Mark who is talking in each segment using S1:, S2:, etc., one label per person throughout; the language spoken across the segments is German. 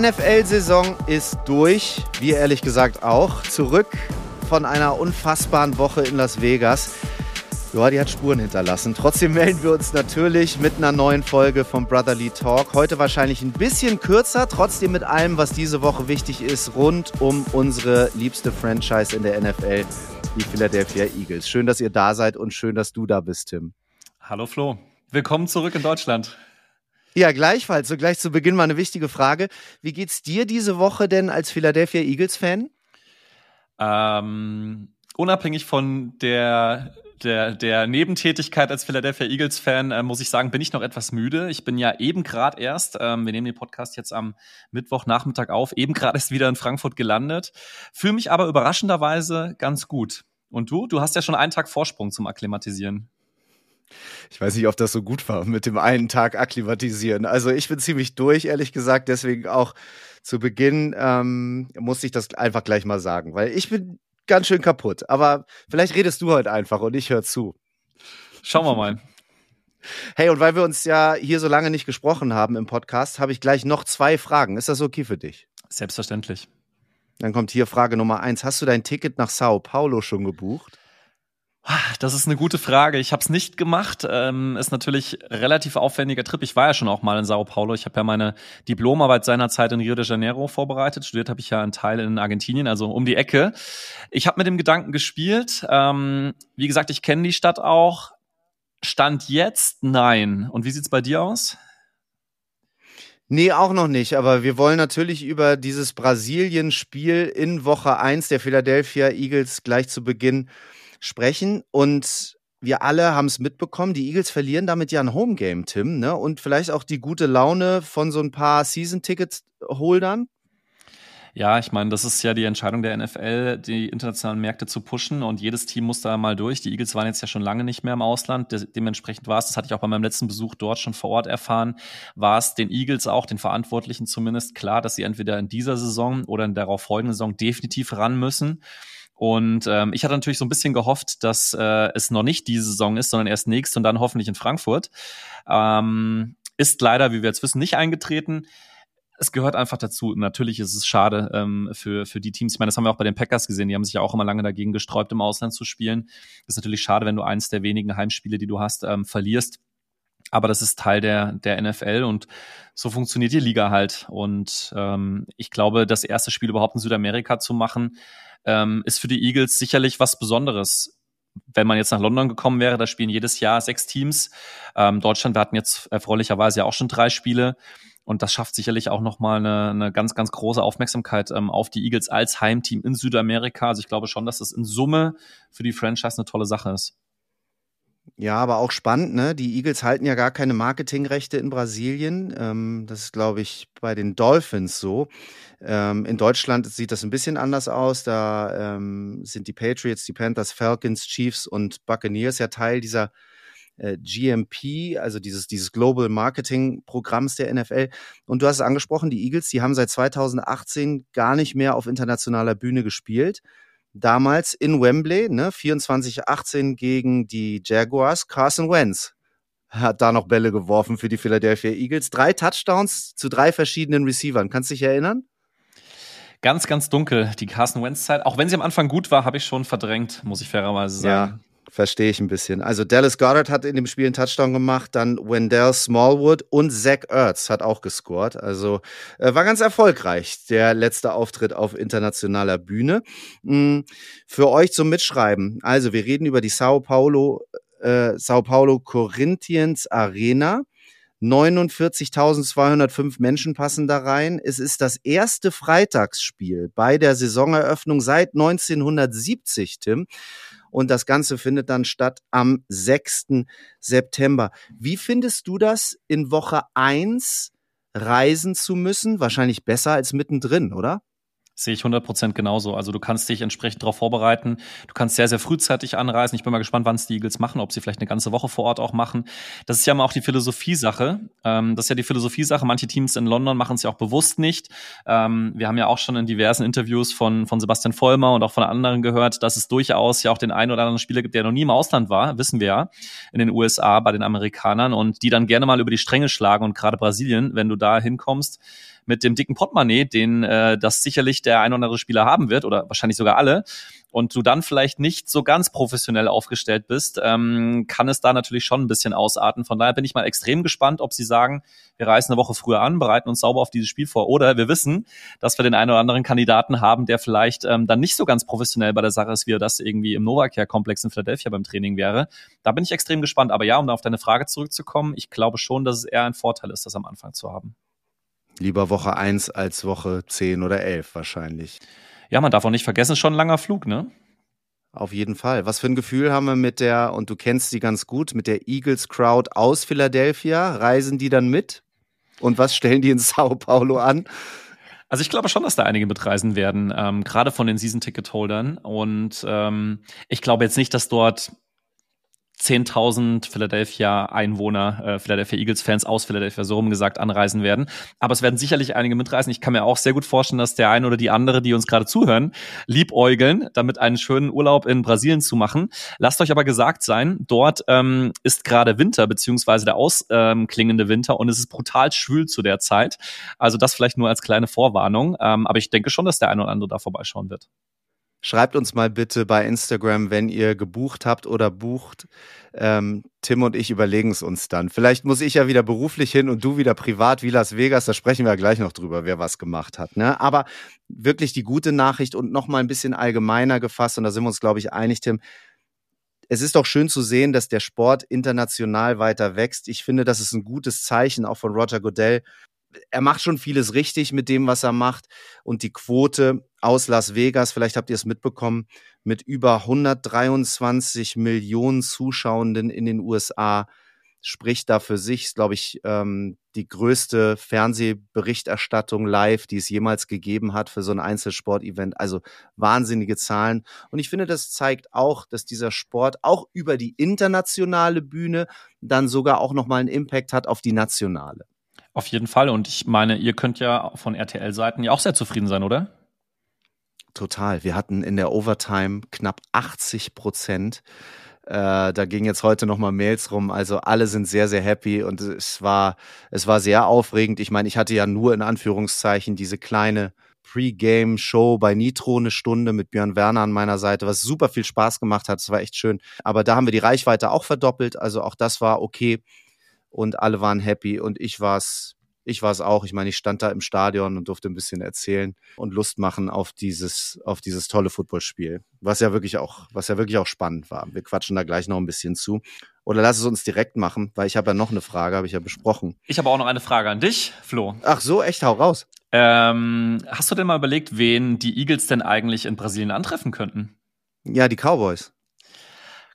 S1: NFL-Saison ist durch, wir ehrlich gesagt auch. Zurück von einer unfassbaren Woche in Las Vegas. Ja, die hat Spuren hinterlassen. Trotzdem melden wir uns natürlich mit einer neuen Folge vom Brotherly Talk. Heute wahrscheinlich ein bisschen kürzer, trotzdem mit allem, was diese Woche wichtig ist, rund um unsere liebste Franchise in der NFL, die Philadelphia Eagles. Schön, dass ihr da seid und schön, dass du da bist, Tim.
S2: Hallo Flo. Willkommen zurück in Deutschland.
S1: Ja, gleichfalls. So gleich zu Beginn mal eine wichtige Frage. Wie geht's dir diese Woche denn als Philadelphia Eagles-Fan?
S2: Ähm, unabhängig von der der, der Nebentätigkeit als Philadelphia Eagles-Fan, äh, muss ich sagen, bin ich noch etwas müde. Ich bin ja eben gerade erst, ähm, wir nehmen den Podcast jetzt am Mittwochnachmittag auf, eben gerade erst wieder in Frankfurt gelandet, fühle mich aber überraschenderweise ganz gut. Und du? Du hast ja schon einen Tag Vorsprung zum Akklimatisieren.
S1: Ich weiß nicht, ob das so gut war mit dem einen Tag akklimatisieren. Also ich bin ziemlich durch, ehrlich gesagt. Deswegen auch zu Beginn ähm, musste ich das einfach gleich mal sagen, weil ich bin ganz schön kaputt. Aber vielleicht redest du heute einfach und ich höre zu.
S2: Schauen wir mal.
S1: Hey, und weil wir uns ja hier so lange nicht gesprochen haben im Podcast, habe ich gleich noch zwei Fragen. Ist das okay für dich?
S2: Selbstverständlich.
S1: Dann kommt hier Frage Nummer eins. Hast du dein Ticket nach Sao Paulo schon gebucht?
S2: Das ist eine gute Frage. Ich habe es nicht gemacht. Ähm, ist natürlich relativ aufwendiger Trip. Ich war ja schon auch mal in Sao Paulo. Ich habe ja meine Diplomarbeit seinerzeit in Rio de Janeiro vorbereitet. Studiert habe ich ja einen Teil in Argentinien, also um die Ecke. Ich habe mit dem Gedanken gespielt. Ähm, wie gesagt, ich kenne die Stadt auch. Stand jetzt nein. Und wie sieht's bei dir aus?
S1: Nee, auch noch nicht. Aber wir wollen natürlich über dieses Brasilien-Spiel in Woche eins der Philadelphia Eagles gleich zu Beginn sprechen. Und wir alle haben es mitbekommen, die Eagles verlieren damit ja ein Homegame, Tim, ne? Und vielleicht auch die gute Laune von so ein paar Season-Ticket-Holdern.
S2: Ja, ich meine, das ist ja die Entscheidung der NFL, die internationalen Märkte zu pushen und jedes Team muss da mal durch. Die Eagles waren jetzt ja schon lange nicht mehr im Ausland. De dementsprechend war es, das hatte ich auch bei meinem letzten Besuch dort schon vor Ort erfahren, war es den Eagles auch, den Verantwortlichen zumindest, klar, dass sie entweder in dieser Saison oder in darauf folgenden Saison definitiv ran müssen. Und ähm, ich hatte natürlich so ein bisschen gehofft, dass äh, es noch nicht diese Saison ist, sondern erst nächste und dann hoffentlich in Frankfurt. Ähm, ist leider, wie wir jetzt wissen, nicht eingetreten. Es gehört einfach dazu. Natürlich ist es schade ähm, für, für die Teams. Ich meine, das haben wir auch bei den Packers gesehen. Die haben sich ja auch immer lange dagegen gesträubt, im Ausland zu spielen. Ist natürlich schade, wenn du eins der wenigen Heimspiele, die du hast, ähm, verlierst. Aber das ist Teil der, der NFL und so funktioniert die Liga halt. Und ähm, ich glaube, das erste Spiel überhaupt in Südamerika zu machen, ähm, ist für die Eagles sicherlich was Besonderes. Wenn man jetzt nach London gekommen wäre, da spielen jedes Jahr sechs Teams. Ähm, Deutschland, wir hatten jetzt erfreulicherweise ja auch schon drei Spiele. Und das schafft sicherlich auch nochmal eine, eine ganz, ganz große Aufmerksamkeit ähm, auf die Eagles als Heimteam in Südamerika. Also ich glaube schon, dass das in Summe für die Franchise eine tolle Sache ist.
S1: Ja, aber auch spannend, ne? Die Eagles halten ja gar keine Marketingrechte in Brasilien. Ähm, das ist, glaube ich, bei den Dolphins so. Ähm, in Deutschland sieht das ein bisschen anders aus. Da ähm, sind die Patriots, die Panthers, Falcons, Chiefs und Buccaneers ja Teil dieser äh, GMP, also dieses, dieses Global Marketing Programms der NFL. Und du hast es angesprochen, die Eagles, die haben seit 2018 gar nicht mehr auf internationaler Bühne gespielt damals in Wembley, ne, 24-18 gegen die Jaguars. Carson Wentz hat da noch Bälle geworfen für die Philadelphia Eagles. Drei Touchdowns zu drei verschiedenen Receivern. Kannst du dich erinnern?
S2: Ganz, ganz dunkel, die Carson Wentz-Zeit. Auch wenn sie am Anfang gut war, habe ich schon verdrängt, muss ich fairerweise sagen.
S1: Ja, Verstehe ich ein bisschen. Also Dallas Goddard hat in dem Spiel einen Touchdown gemacht, dann Wendell Smallwood und Zach Ertz hat auch gescored. Also äh, war ganz erfolgreich, der letzte Auftritt auf internationaler Bühne. Mhm. Für euch zum Mitschreiben. Also wir reden über die Sao Paulo, äh, Sao Paulo Corinthians Arena. 49.205 Menschen passen da rein. Es ist das erste Freitagsspiel bei der Saisoneröffnung seit 1970, Tim. Und das Ganze findet dann statt am 6. September. Wie findest du das, in Woche 1 reisen zu müssen? Wahrscheinlich besser als mittendrin, oder?
S2: Sehe ich 100% genauso. Also du kannst dich entsprechend darauf vorbereiten. Du kannst sehr, sehr frühzeitig anreisen. Ich bin mal gespannt, wann es die Eagles machen, ob sie vielleicht eine ganze Woche vor Ort auch machen. Das ist ja mal auch die Philosophie-Sache. Ähm, das ist ja die Philosophie-Sache. Manche Teams in London machen es ja auch bewusst nicht. Ähm, wir haben ja auch schon in diversen Interviews von, von Sebastian Vollmer und auch von anderen gehört, dass es durchaus ja auch den einen oder anderen Spieler gibt, der noch nie im Ausland war, wissen wir ja, in den USA bei den Amerikanern und die dann gerne mal über die Stränge schlagen und gerade Brasilien, wenn du da hinkommst, mit dem dicken Portemonnaie, den äh, das sicherlich der ein oder andere Spieler haben wird oder wahrscheinlich sogar alle, und du dann vielleicht nicht so ganz professionell aufgestellt bist, ähm, kann es da natürlich schon ein bisschen ausarten. Von daher bin ich mal extrem gespannt, ob sie sagen, wir reisen eine Woche früher an, bereiten uns sauber auf dieses Spiel vor, oder wir wissen, dass wir den einen oder anderen Kandidaten haben, der vielleicht ähm, dann nicht so ganz professionell bei der Sache ist, wie er das irgendwie im Novacare-Komplex in Philadelphia beim Training wäre. Da bin ich extrem gespannt. Aber ja, um auf deine Frage zurückzukommen, ich glaube schon, dass es eher ein Vorteil ist, das am Anfang zu haben.
S1: Lieber Woche 1 als Woche 10 oder 11 wahrscheinlich.
S2: Ja, man darf auch nicht vergessen, schon ein langer Flug, ne?
S1: Auf jeden Fall. Was für ein Gefühl haben wir mit der, und du kennst sie ganz gut, mit der Eagles Crowd aus Philadelphia? Reisen die dann mit? Und was stellen die in Sao Paulo an?
S2: Also ich glaube schon, dass da einige mitreisen werden, ähm, gerade von den Season-Ticket-Holdern. Und ähm, ich glaube jetzt nicht, dass dort 10.000 Philadelphia Einwohner, äh, Philadelphia Eagles Fans aus Philadelphia so rum gesagt anreisen werden. Aber es werden sicherlich einige mitreisen. Ich kann mir auch sehr gut vorstellen, dass der eine oder die andere, die uns gerade zuhören, liebäugeln, damit einen schönen Urlaub in Brasilien zu machen. Lasst euch aber gesagt sein, dort ähm, ist gerade Winter, beziehungsweise der ausklingende ähm, Winter und es ist brutal schwül zu der Zeit. Also das vielleicht nur als kleine Vorwarnung. Ähm, aber ich denke schon, dass der eine oder andere da vorbeischauen wird.
S1: Schreibt uns mal bitte bei Instagram, wenn ihr gebucht habt oder bucht. Ähm, Tim und ich überlegen es uns dann. Vielleicht muss ich ja wieder beruflich hin und du wieder privat wie Las Vegas. Da sprechen wir ja gleich noch drüber, wer was gemacht hat. Ne? Aber wirklich die gute Nachricht und noch mal ein bisschen allgemeiner gefasst. Und da sind wir uns, glaube ich, einig, Tim. Es ist doch schön zu sehen, dass der Sport international weiter wächst. Ich finde, das ist ein gutes Zeichen auch von Roger Goodell, er macht schon vieles richtig mit dem, was er macht. Und die Quote aus Las Vegas, vielleicht habt ihr es mitbekommen, mit über 123 Millionen Zuschauenden in den USA spricht da für sich, glaube ich, ähm, die größte Fernsehberichterstattung live, die es jemals gegeben hat für so ein Einzelsportevent. Also wahnsinnige Zahlen. Und ich finde, das zeigt auch, dass dieser Sport auch über die internationale Bühne dann sogar auch nochmal einen Impact hat auf die nationale.
S2: Auf jeden Fall. Und ich meine, ihr könnt ja von RTL-Seiten ja auch sehr zufrieden sein, oder?
S1: Total. Wir hatten in der Overtime knapp 80 Prozent. Äh, da ging jetzt heute nochmal Mails rum. Also alle sind sehr, sehr happy und es war, es war sehr aufregend. Ich meine, ich hatte ja nur in Anführungszeichen diese kleine Pre-Game-Show bei Nitro eine Stunde mit Björn Werner an meiner Seite, was super viel Spaß gemacht hat. Es war echt schön. Aber da haben wir die Reichweite auch verdoppelt. Also auch das war okay und alle waren happy und ich war's ich war es auch. Ich meine, ich stand da im Stadion und durfte ein bisschen erzählen und Lust machen auf dieses, auf dieses tolle Footballspiel. Was ja wirklich auch, was ja wirklich auch spannend war. Wir quatschen da gleich noch ein bisschen zu. Oder lass es uns direkt machen, weil ich habe ja noch eine Frage, habe ich ja besprochen.
S2: Ich habe auch noch eine Frage an dich, Flo.
S1: Ach so, echt, hau raus.
S2: Ähm, hast du denn mal überlegt, wen die Eagles denn eigentlich in Brasilien antreffen könnten?
S1: Ja, die Cowboys.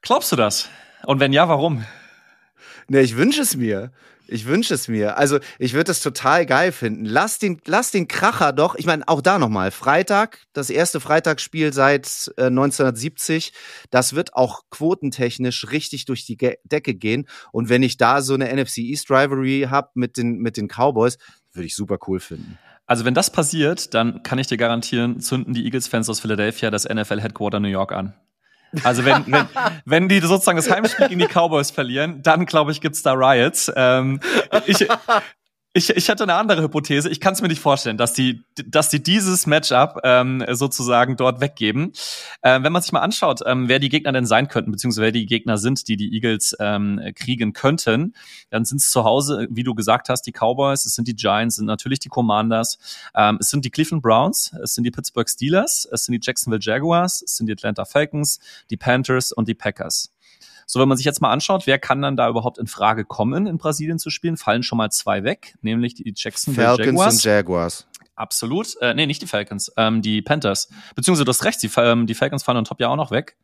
S2: Glaubst du das? Und wenn ja, warum?
S1: Ne, ich wünsche es mir. Ich wünsche es mir. Also, ich würde es total geil finden. Lass den, lass den Kracher doch. Ich meine, auch da nochmal. Freitag, das erste Freitagsspiel seit äh, 1970. Das wird auch quotentechnisch richtig durch die Ge Decke gehen. Und wenn ich da so eine NFC East Rivalry habe mit den, mit den Cowboys, würde ich super cool finden.
S2: Also wenn das passiert, dann kann ich dir garantieren, zünden die Eagles-Fans aus Philadelphia das NFL-Headquarter New York an. Also wenn, wenn, wenn die sozusagen das Heimspiel gegen die Cowboys verlieren, dann glaube ich, gibt's da Riots. Ähm, ich, ich, ich hatte eine andere Hypothese. Ich kann es mir nicht vorstellen, dass die, dass die dieses Matchup ähm, sozusagen dort weggeben. Ähm, wenn man sich mal anschaut, ähm, wer die Gegner denn sein könnten, beziehungsweise wer die Gegner sind, die die Eagles ähm, kriegen könnten, dann sind es zu Hause, wie du gesagt hast, die Cowboys, es sind die Giants, sind natürlich die Commanders, ähm, es sind die Cleveland Browns, es sind die Pittsburgh Steelers, es sind die Jacksonville Jaguars, es sind die Atlanta Falcons, die Panthers und die Packers. So, wenn man sich jetzt mal anschaut, wer kann dann da überhaupt in Frage kommen, in Brasilien zu spielen, fallen schon mal zwei weg, nämlich die Jacksonville
S1: Falcons
S2: Jaguars.
S1: und Jaguars.
S2: Absolut. Äh, nee, nicht die Falcons, ähm, die Panthers. Beziehungsweise du hast recht, die, ähm, die Falcons fallen on top ja auch noch weg.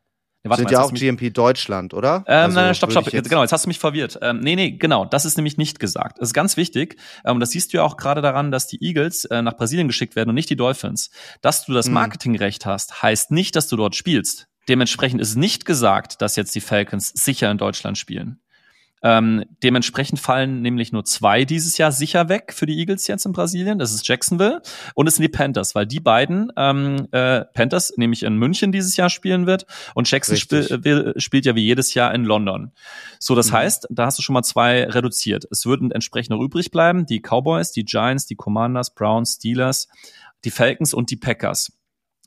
S1: Nee, warte Sind ja auch GMP Deutschland, oder?
S2: Ähm, also, nein, stopp, stopp. Jetzt genau, jetzt hast du mich verwirrt. Ähm, nee, nee, genau. Das ist nämlich nicht gesagt. Das ist ganz wichtig. Ähm, das siehst du ja auch gerade daran, dass die Eagles äh, nach Brasilien geschickt werden und nicht die Dolphins. Dass du das hm. Marketingrecht hast, heißt nicht, dass du dort spielst. Dementsprechend ist nicht gesagt, dass jetzt die Falcons sicher in Deutschland spielen. Ähm, dementsprechend fallen nämlich nur zwei dieses Jahr sicher weg für die Eagles jetzt in Brasilien. Das ist Jacksonville und es sind die Panthers, weil die beiden ähm, äh, Panthers nämlich in München dieses Jahr spielen wird und Jacksonville spiel, spielt ja wie jedes Jahr in London. So, das mhm. heißt, da hast du schon mal zwei reduziert. Es würden entsprechend noch übrig bleiben die Cowboys, die Giants, die Commanders, Browns, Steelers, die Falcons und die Packers.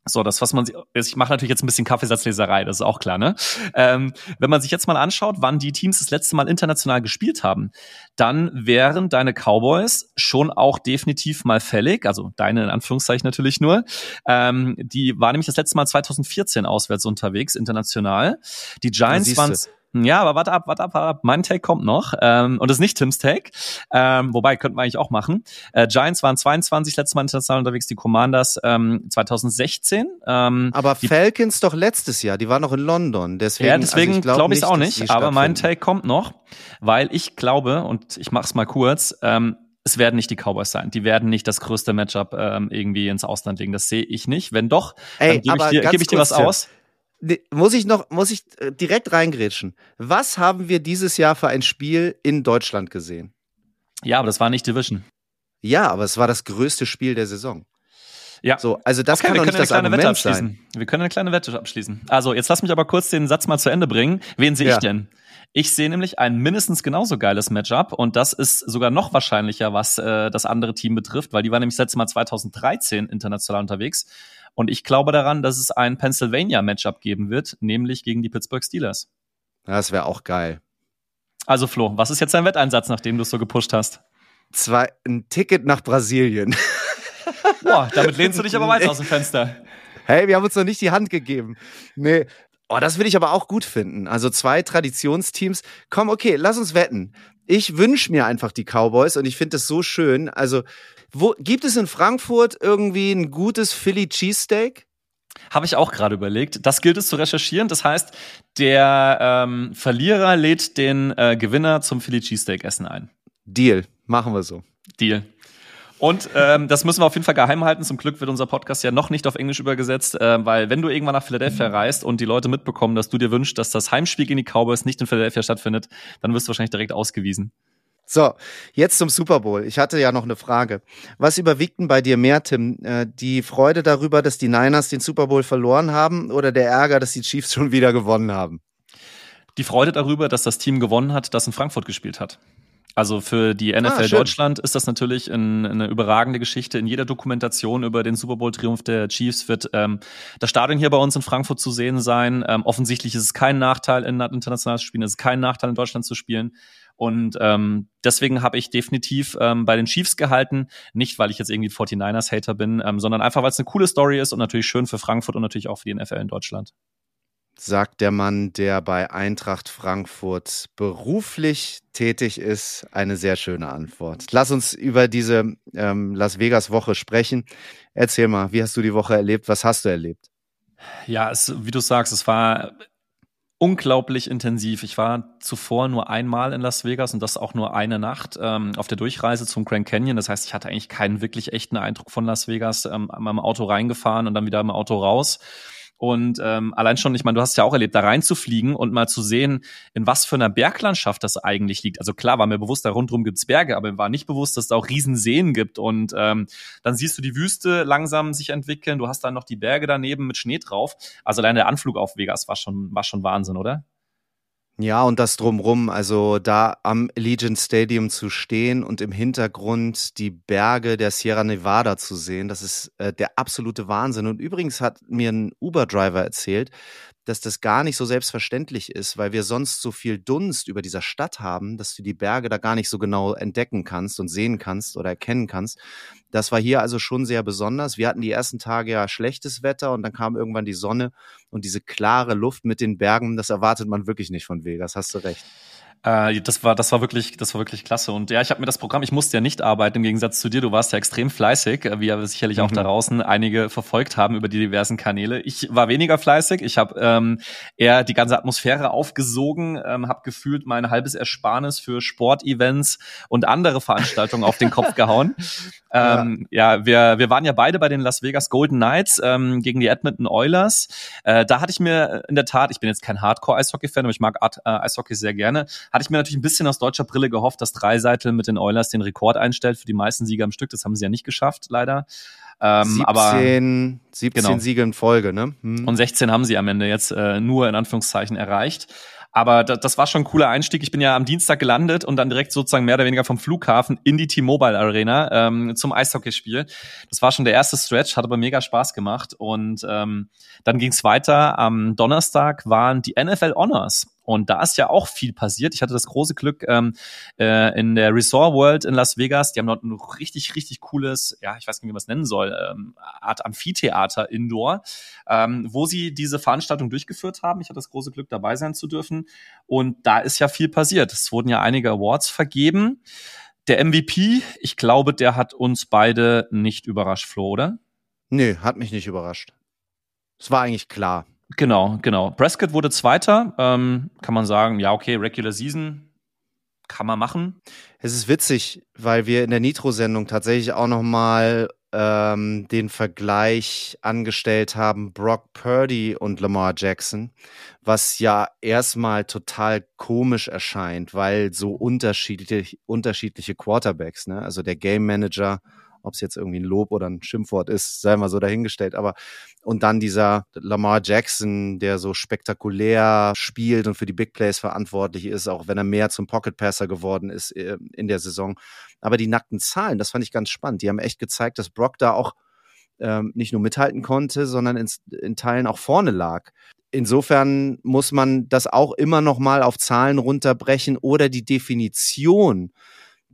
S2: So, das, was man, ich mache natürlich jetzt ein bisschen Kaffeesatzleserei, das ist auch klar, ne? Ähm, wenn man sich jetzt mal anschaut, wann die Teams das letzte Mal international gespielt haben, dann wären deine Cowboys schon auch definitiv mal fällig, also deine in Anführungszeichen natürlich nur. Ähm, die war nämlich das letzte Mal 2014 auswärts unterwegs, international. Die Giants waren ja, aber warte ab, warte ab, warte ab. Mein Take kommt noch. Ähm, und das ist nicht Tims Take. Ähm, wobei, könnten wir eigentlich auch machen. Äh, Giants waren 22 letztes Mal international unterwegs, die Commanders ähm, 2016. Ähm,
S1: aber Falcons doch letztes Jahr, die waren noch in London. Deswegen,
S2: ja, deswegen also glaube ich es glaub auch nicht. Aber mein Take kommt noch, weil ich glaube, und ich mach's mal kurz, ähm, es werden nicht die Cowboys sein. Die werden nicht das größte Matchup ähm, irgendwie ins Ausland legen. Das sehe ich nicht. Wenn doch, Ey, dann gebe ich dir, geb ich dir was aus
S1: muss ich noch, muss ich äh, direkt reingrätschen. Was haben wir dieses Jahr für ein Spiel in Deutschland gesehen?
S2: Ja, aber das war nicht Division.
S1: Ja, aber es war das größte Spiel der Saison.
S2: Ja.
S1: So, also das okay, kann doch nicht das Argument
S2: sein. Wir können eine kleine Wette abschließen. Also, jetzt lass mich aber kurz den Satz mal zu Ende bringen. Wen sehe ja. ich denn? Ich sehe nämlich ein mindestens genauso geiles Matchup und das ist sogar noch wahrscheinlicher, was äh, das andere Team betrifft, weil die war nämlich das letzte Mal 2013 international unterwegs und ich glaube daran, dass es ein Pennsylvania-Matchup geben wird, nämlich gegen die Pittsburgh Steelers.
S1: Das wäre auch geil.
S2: Also Flo, was ist jetzt dein Wetteinsatz, nachdem du es so gepusht hast?
S1: Zwei, ein Ticket nach Brasilien.
S2: Boah, damit lehnst du dich aber weit aus dem Fenster.
S1: Hey, wir haben uns noch nicht die Hand gegeben. Nee. Oh, das würde ich aber auch gut finden. Also zwei Traditionsteams. Komm, okay, lass uns wetten. Ich wünsche mir einfach die Cowboys und ich finde es so schön. Also wo, gibt es in Frankfurt irgendwie ein gutes Philly Cheesesteak?
S2: Habe ich auch gerade überlegt. Das gilt es zu recherchieren. Das heißt, der ähm, Verlierer lädt den äh, Gewinner zum Philly Cheesesteak Essen ein.
S1: Deal. Machen wir so.
S2: Deal. Und ähm, das müssen wir auf jeden Fall geheim halten. Zum Glück wird unser Podcast ja noch nicht auf Englisch übergesetzt, äh, weil wenn du irgendwann nach Philadelphia reist und die Leute mitbekommen, dass du dir wünschst, dass das Heimspiel gegen die Cowboys nicht in Philadelphia stattfindet, dann wirst du wahrscheinlich direkt ausgewiesen.
S1: So, jetzt zum Super Bowl. Ich hatte ja noch eine Frage. Was überwiegt denn bei dir mehr, Tim? Äh, die Freude darüber, dass die Niners den Super Bowl verloren haben oder der Ärger, dass die Chiefs schon wieder gewonnen haben?
S2: Die Freude darüber, dass das Team gewonnen hat, das in Frankfurt gespielt hat. Also für die NFL ah, Deutschland ist das natürlich ein, eine überragende Geschichte. In jeder Dokumentation über den Super Bowl-Triumph der Chiefs wird ähm, das Stadion hier bei uns in Frankfurt zu sehen sein. Ähm, offensichtlich ist es kein Nachteil, in international zu spielen, es ist kein Nachteil, in Deutschland zu spielen. Und ähm, deswegen habe ich definitiv ähm, bei den Chiefs gehalten, nicht weil ich jetzt irgendwie 49ers-Hater bin, ähm, sondern einfach, weil es eine coole Story ist und natürlich schön für Frankfurt und natürlich auch für die NFL in Deutschland.
S1: Sagt der Mann, der bei Eintracht Frankfurt beruflich tätig ist. Eine sehr schöne Antwort. Lass uns über diese ähm, Las Vegas-Woche sprechen. Erzähl mal, wie hast du die Woche erlebt? Was hast du erlebt?
S2: Ja, es, wie du sagst, es war unglaublich intensiv. Ich war zuvor nur einmal in Las Vegas und das auch nur eine Nacht ähm, auf der Durchreise zum Grand Canyon. Das heißt, ich hatte eigentlich keinen wirklich echten Eindruck von Las Vegas. Ähm, meinem Auto reingefahren und dann wieder im Auto raus. Und ähm, allein schon, ich meine, du hast ja auch erlebt, da reinzufliegen und mal zu sehen, in was für einer Berglandschaft das eigentlich liegt. Also klar war mir bewusst, da rundherum gibt's Berge, aber mir war nicht bewusst, dass es da auch Riesenseen gibt. Und ähm, dann siehst du die Wüste langsam sich entwickeln. Du hast dann noch die Berge daneben mit Schnee drauf. Also allein der Anflug auf Vegas war schon, war schon Wahnsinn, oder?
S1: Ja, und das drumrum, also da am Allegiant Stadium zu stehen und im Hintergrund die Berge der Sierra Nevada zu sehen, das ist äh, der absolute Wahnsinn. Und übrigens hat mir ein Uber-Driver erzählt, dass das gar nicht so selbstverständlich ist, weil wir sonst so viel Dunst über dieser Stadt haben, dass du die Berge da gar nicht so genau entdecken kannst und sehen kannst oder erkennen kannst. Das war hier also schon sehr besonders. Wir hatten die ersten Tage ja schlechtes Wetter und dann kam irgendwann die Sonne und diese klare Luft mit den Bergen, das erwartet man wirklich nicht von Vegas, hast du recht.
S2: Äh, das war, das war wirklich, das war wirklich klasse. Und ja, ich habe mir das Programm, ich musste ja nicht arbeiten im Gegensatz zu dir. Du warst ja extrem fleißig, äh, wie ja sicherlich auch mhm. da draußen einige verfolgt haben über die diversen Kanäle. Ich war weniger fleißig. Ich habe ähm, eher die ganze Atmosphäre aufgesogen, ähm, habe gefühlt mein halbes Ersparnis für Sportevents und andere Veranstaltungen auf den Kopf gehauen. Ähm, ja, ja wir, wir waren ja beide bei den Las Vegas Golden Knights ähm, gegen die Edmonton Oilers. Äh, da hatte ich mir in der Tat, ich bin jetzt kein Hardcore-Eishockey-Fan, aber ich mag Art, äh, Eishockey sehr gerne, Hatte ich mir natürlich ein bisschen aus deutscher Brille gehofft, dass Dreiseitel mit den Oilers den Rekord einstellt für die meisten Sieger am Stück. Das haben sie ja nicht geschafft, leider.
S1: Ähm, 17, aber 17 genau. Siege in Folge, ne?
S2: Hm. Und 16 haben sie am Ende jetzt äh, nur in Anführungszeichen erreicht. Aber das, das war schon ein cooler Einstieg. Ich bin ja am Dienstag gelandet und dann direkt sozusagen mehr oder weniger vom Flughafen in die T-Mobile Arena ähm, zum Eishockeyspiel. Das war schon der erste Stretch, hat aber mega Spaß gemacht. Und ähm, dann ging es weiter. Am Donnerstag waren die NFL Honors. Und da ist ja auch viel passiert. Ich hatte das große Glück ähm, äh, in der Resort World in Las Vegas. Die haben dort ein richtig, richtig cooles, ja, ich weiß nicht, wie man es nennen soll, ähm, Art Amphitheater Indoor, ähm, wo sie diese Veranstaltung durchgeführt haben. Ich hatte das große Glück, dabei sein zu dürfen. Und da ist ja viel passiert. Es wurden ja einige Awards vergeben. Der MVP, ich glaube, der hat uns beide nicht überrascht, Flo, oder?
S1: Nee, hat mich nicht überrascht. Es war eigentlich klar.
S2: Genau, genau. Prescott wurde Zweiter. Ähm, kann man sagen, ja, okay, Regular Season kann man machen.
S1: Es ist witzig, weil wir in der Nitro-Sendung tatsächlich auch noch mal ähm, den Vergleich angestellt haben, Brock Purdy und Lamar Jackson, was ja erstmal total komisch erscheint, weil so unterschiedlich, unterschiedliche Quarterbacks, ne? Also der Game Manager ob es jetzt irgendwie ein Lob oder ein Schimpfwort ist, sei mal so dahingestellt. Aber und dann dieser Lamar Jackson, der so spektakulär spielt und für die Big Plays verantwortlich ist, auch wenn er mehr zum Pocket Passer geworden ist äh, in der Saison. Aber die nackten Zahlen, das fand ich ganz spannend. Die haben echt gezeigt, dass Brock da auch ähm, nicht nur mithalten konnte, sondern in, in Teilen auch vorne lag. Insofern muss man das auch immer noch mal auf Zahlen runterbrechen oder die Definition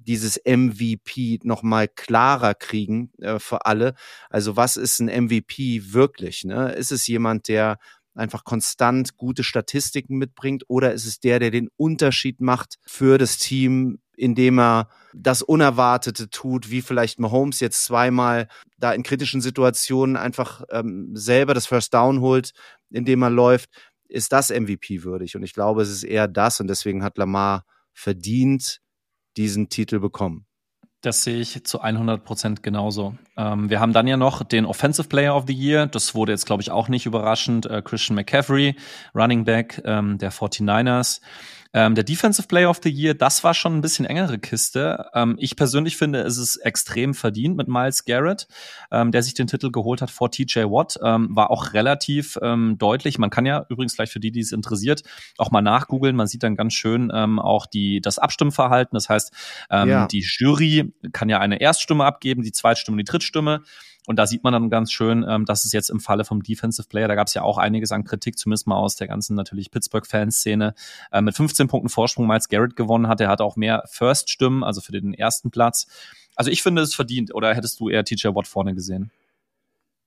S1: dieses MVP noch mal klarer kriegen äh, für alle. Also was ist ein MVP wirklich? Ne? Ist es jemand, der einfach konstant gute Statistiken mitbringt oder ist es der, der den Unterschied macht für das Team, indem er das Unerwartete tut, wie vielleicht Mahomes jetzt zweimal da in kritischen Situationen einfach ähm, selber das First Down holt, indem er läuft, ist das MVP würdig. Und ich glaube, es ist eher das und deswegen hat Lamar verdient, diesen Titel bekommen.
S2: Das sehe ich zu 100 Prozent genauso. Ähm, wir haben dann ja noch den Offensive Player of the Year. Das wurde jetzt, glaube ich, auch nicht überraschend. Äh, Christian McCaffrey, Running Back ähm, der 49ers. Ähm, der Defensive Player of the Year, das war schon ein bisschen engere Kiste. Ähm, ich persönlich finde, es ist extrem verdient mit Miles Garrett, ähm, der sich den Titel geholt hat vor TJ Watt. Ähm, war auch relativ ähm, deutlich. Man kann ja übrigens gleich für die, die es interessiert, auch mal nachgoogeln. Man sieht dann ganz schön ähm, auch die, das Abstimmverhalten. Das heißt, ja. die Jury kann ja eine Erststimme abgeben, die Zweitstimme, die Drittstimme. Und da sieht man dann ganz schön, ähm, dass es jetzt im Falle vom Defensive Player, da gab es ja auch einiges an Kritik, zumindest mal aus der ganzen natürlich Pittsburgh-Fanszene, äh, mit 15 Punkten Vorsprung Miles Garrett gewonnen hat. Er hat auch mehr First-Stimmen, also für den ersten Platz. Also ich finde es verdient. Oder hättest du eher TJ Watt vorne gesehen?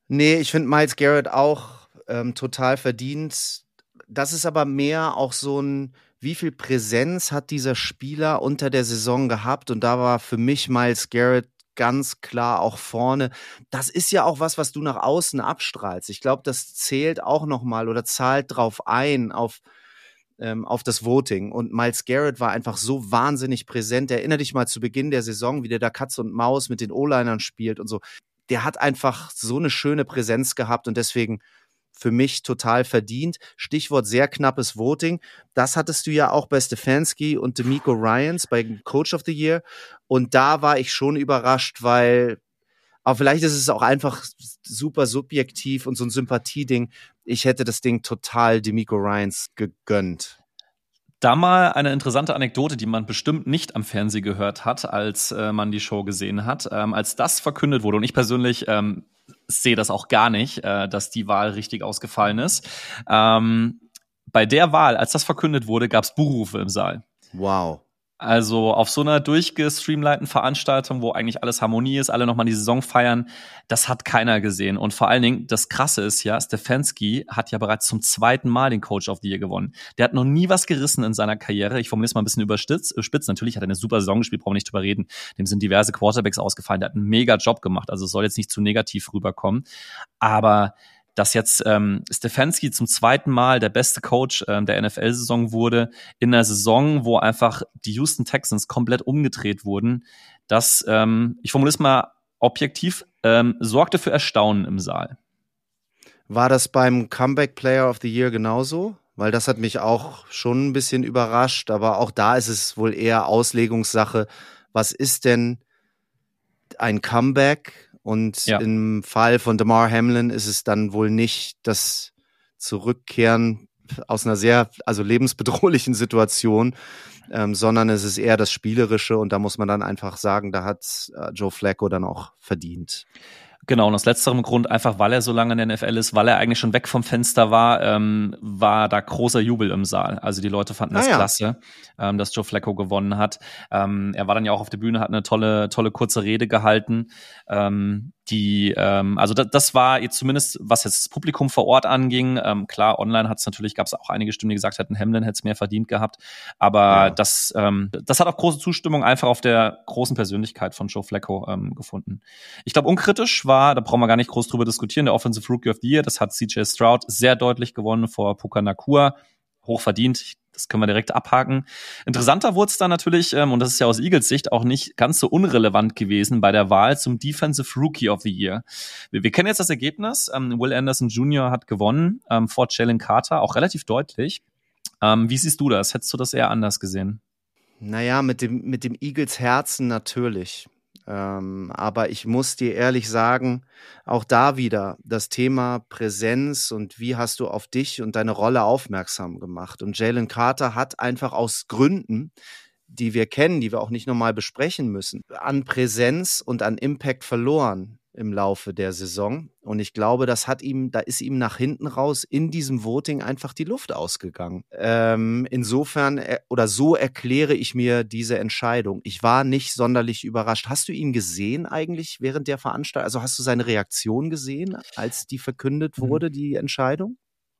S1: Nee, ich finde Miles Garrett auch ähm, total verdient. Das ist aber mehr auch so ein, wie viel Präsenz hat dieser Spieler unter der Saison gehabt? Und da war für mich Miles Garrett ganz klar auch vorne. Das ist ja auch was, was du nach außen abstrahlst. Ich glaube, das zählt auch nochmal oder zahlt drauf ein, auf, ähm, auf das Voting. Und Miles Garrett war einfach so wahnsinnig präsent. Erinner dich mal zu Beginn der Saison, wie der da Katz und Maus mit den O-Linern spielt und so. Der hat einfach so eine schöne Präsenz gehabt und deswegen für mich total verdient. Stichwort sehr knappes Voting. Das hattest du ja auch bei Stefanski und Demico Ryans bei Coach of the Year. Und da war ich schon überrascht, weil, aber vielleicht ist es auch einfach super subjektiv und so ein Sympathieding. Ich hätte das Ding total Demico Ryans gegönnt.
S2: Da mal eine interessante Anekdote, die man bestimmt nicht am Fernsehen gehört hat, als äh, man die Show gesehen hat. Ähm, als das verkündet wurde, und ich persönlich ähm, sehe das auch gar nicht, äh, dass die Wahl richtig ausgefallen ist. Ähm, bei der Wahl, als das verkündet wurde, gab es Buhrufe im Saal.
S1: Wow.
S2: Also auf so einer durchgestreamliten Veranstaltung, wo eigentlich alles Harmonie ist, alle nochmal die Saison feiern, das hat keiner gesehen. Und vor allen Dingen, das Krasse ist ja, Stefanski hat ja bereits zum zweiten Mal den Coach of the Year gewonnen. Der hat noch nie was gerissen in seiner Karriere. Ich formuliere es mal ein bisschen überspitzt. Natürlich hat er eine super Saison gespielt, brauchen wir nicht drüber reden. Dem sind diverse Quarterbacks ausgefallen. Der hat einen mega Job gemacht. Also es soll jetzt nicht zu negativ rüberkommen. Aber dass jetzt ähm, Stefanski zum zweiten Mal der beste Coach ähm, der NFL-Saison wurde, in einer Saison, wo einfach die Houston Texans komplett umgedreht wurden, das, ähm, ich formuliere es mal objektiv, ähm, sorgte für Erstaunen im Saal.
S1: War das beim Comeback Player of the Year genauso? weil das hat mich auch schon ein bisschen überrascht. Aber auch da ist es wohl eher Auslegungssache. Was ist denn ein Comeback? Und ja. im Fall von DeMar Hamlin ist es dann wohl nicht das Zurückkehren aus einer sehr, also lebensbedrohlichen Situation, ähm, sondern es ist eher das Spielerische und da muss man dann einfach sagen, da hat äh, Joe Flacco dann auch verdient.
S2: Genau, und aus letzterem Grund, einfach weil er so lange in der NFL ist, weil er eigentlich schon weg vom Fenster war, ähm, war da großer Jubel im Saal. Also die Leute fanden ah, das ja. klasse, ähm, dass Joe Flacco gewonnen hat. Ähm, er war dann ja auch auf der Bühne, hat eine tolle, tolle kurze Rede gehalten. Ähm, die, ähm, also das, das war jetzt zumindest, was jetzt das Publikum vor Ort anging. Ähm, klar, online hat es natürlich, gab es auch einige Stimmen, die gesagt hätten, Hamlin hätte es mehr verdient gehabt. Aber ja. das, ähm, das hat auch große Zustimmung einfach auf der großen Persönlichkeit von Joe Flacco ähm, gefunden. Ich glaube, unkritisch war, da brauchen wir gar nicht groß drüber diskutieren, der Offensive Rookie of the Year, das hat CJ Stroud sehr deutlich gewonnen vor Puka Nakua. Hoch verdient. Das können wir direkt abhaken. Interessanter wurde es dann natürlich, ähm, und das ist ja aus Eagles Sicht auch nicht ganz so unrelevant gewesen bei der Wahl zum Defensive Rookie of the Year. Wir, wir kennen jetzt das Ergebnis. Ähm, Will Anderson Jr. hat gewonnen ähm, vor Jalen Carter, auch relativ deutlich. Ähm, wie siehst du das? Hättest du das eher anders gesehen?
S1: Naja, mit dem, mit dem Eagles Herzen natürlich. Ähm, aber ich muss dir ehrlich sagen, auch da wieder das Thema Präsenz und wie hast du auf dich und deine Rolle aufmerksam gemacht. Und Jalen Carter hat einfach aus Gründen, die wir kennen, die wir auch nicht nochmal besprechen müssen, an Präsenz und an Impact verloren im Laufe der Saison. Und ich glaube, das hat ihm, da ist ihm nach hinten raus in diesem Voting einfach die Luft ausgegangen. Ähm, insofern äh, oder so erkläre ich mir diese Entscheidung. Ich war nicht sonderlich überrascht. Hast du ihn gesehen eigentlich während der Veranstaltung? Also hast du seine Reaktion gesehen, als die verkündet mhm. wurde, die Entscheidung?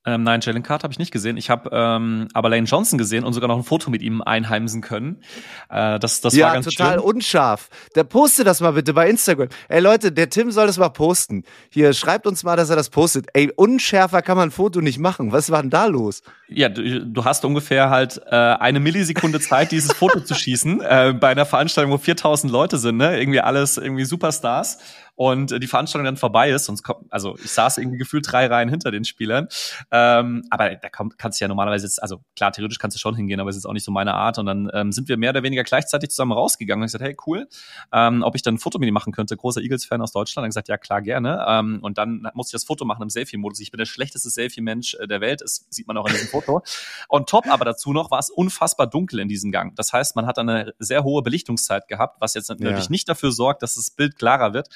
S2: Ähm, nein, Jalen Carter habe ich nicht gesehen. Ich habe ähm, aber Lane Johnson gesehen und sogar noch ein Foto mit ihm einheimsen können. Äh, das das
S1: ja,
S2: war ganz
S1: total
S2: schön.
S1: unscharf. Der poste das mal bitte bei Instagram. Ey Leute, der Tim soll das mal posten. Hier, schreibt uns mal, dass er das postet. Ey, unschärfer kann man ein Foto nicht machen. Was war denn da los?
S2: Ja, du, du hast ungefähr halt äh, eine Millisekunde Zeit, dieses Foto zu schießen äh, bei einer Veranstaltung, wo 4000 Leute sind, ne? Irgendwie alles irgendwie Superstars und äh, die Veranstaltung dann vorbei ist, sonst kommt, also ich saß irgendwie gefühlt drei Reihen hinter den Spielern, ähm, aber da kommt, kannst du ja normalerweise jetzt, also klar, theoretisch kannst du schon hingehen, aber es ist auch nicht so meine Art und dann ähm, sind wir mehr oder weniger gleichzeitig zusammen rausgegangen und ich gesagt, hey, cool, ähm, ob ich dann ein Foto mit ihm machen könnte, großer Eagles-Fan aus Deutschland, dann gesagt, ja klar, gerne ähm, und dann musste ich das Foto machen im Selfie-Modus, ich bin der schlechteste Selfie-Mensch äh, der Welt, das sieht man auch in diesem Foto. Und top aber dazu noch war es unfassbar dunkel in diesem Gang, das heißt, man hat eine sehr hohe Belichtungszeit gehabt, was jetzt natürlich ja. nicht dafür sorgt, dass das Bild klarer wird,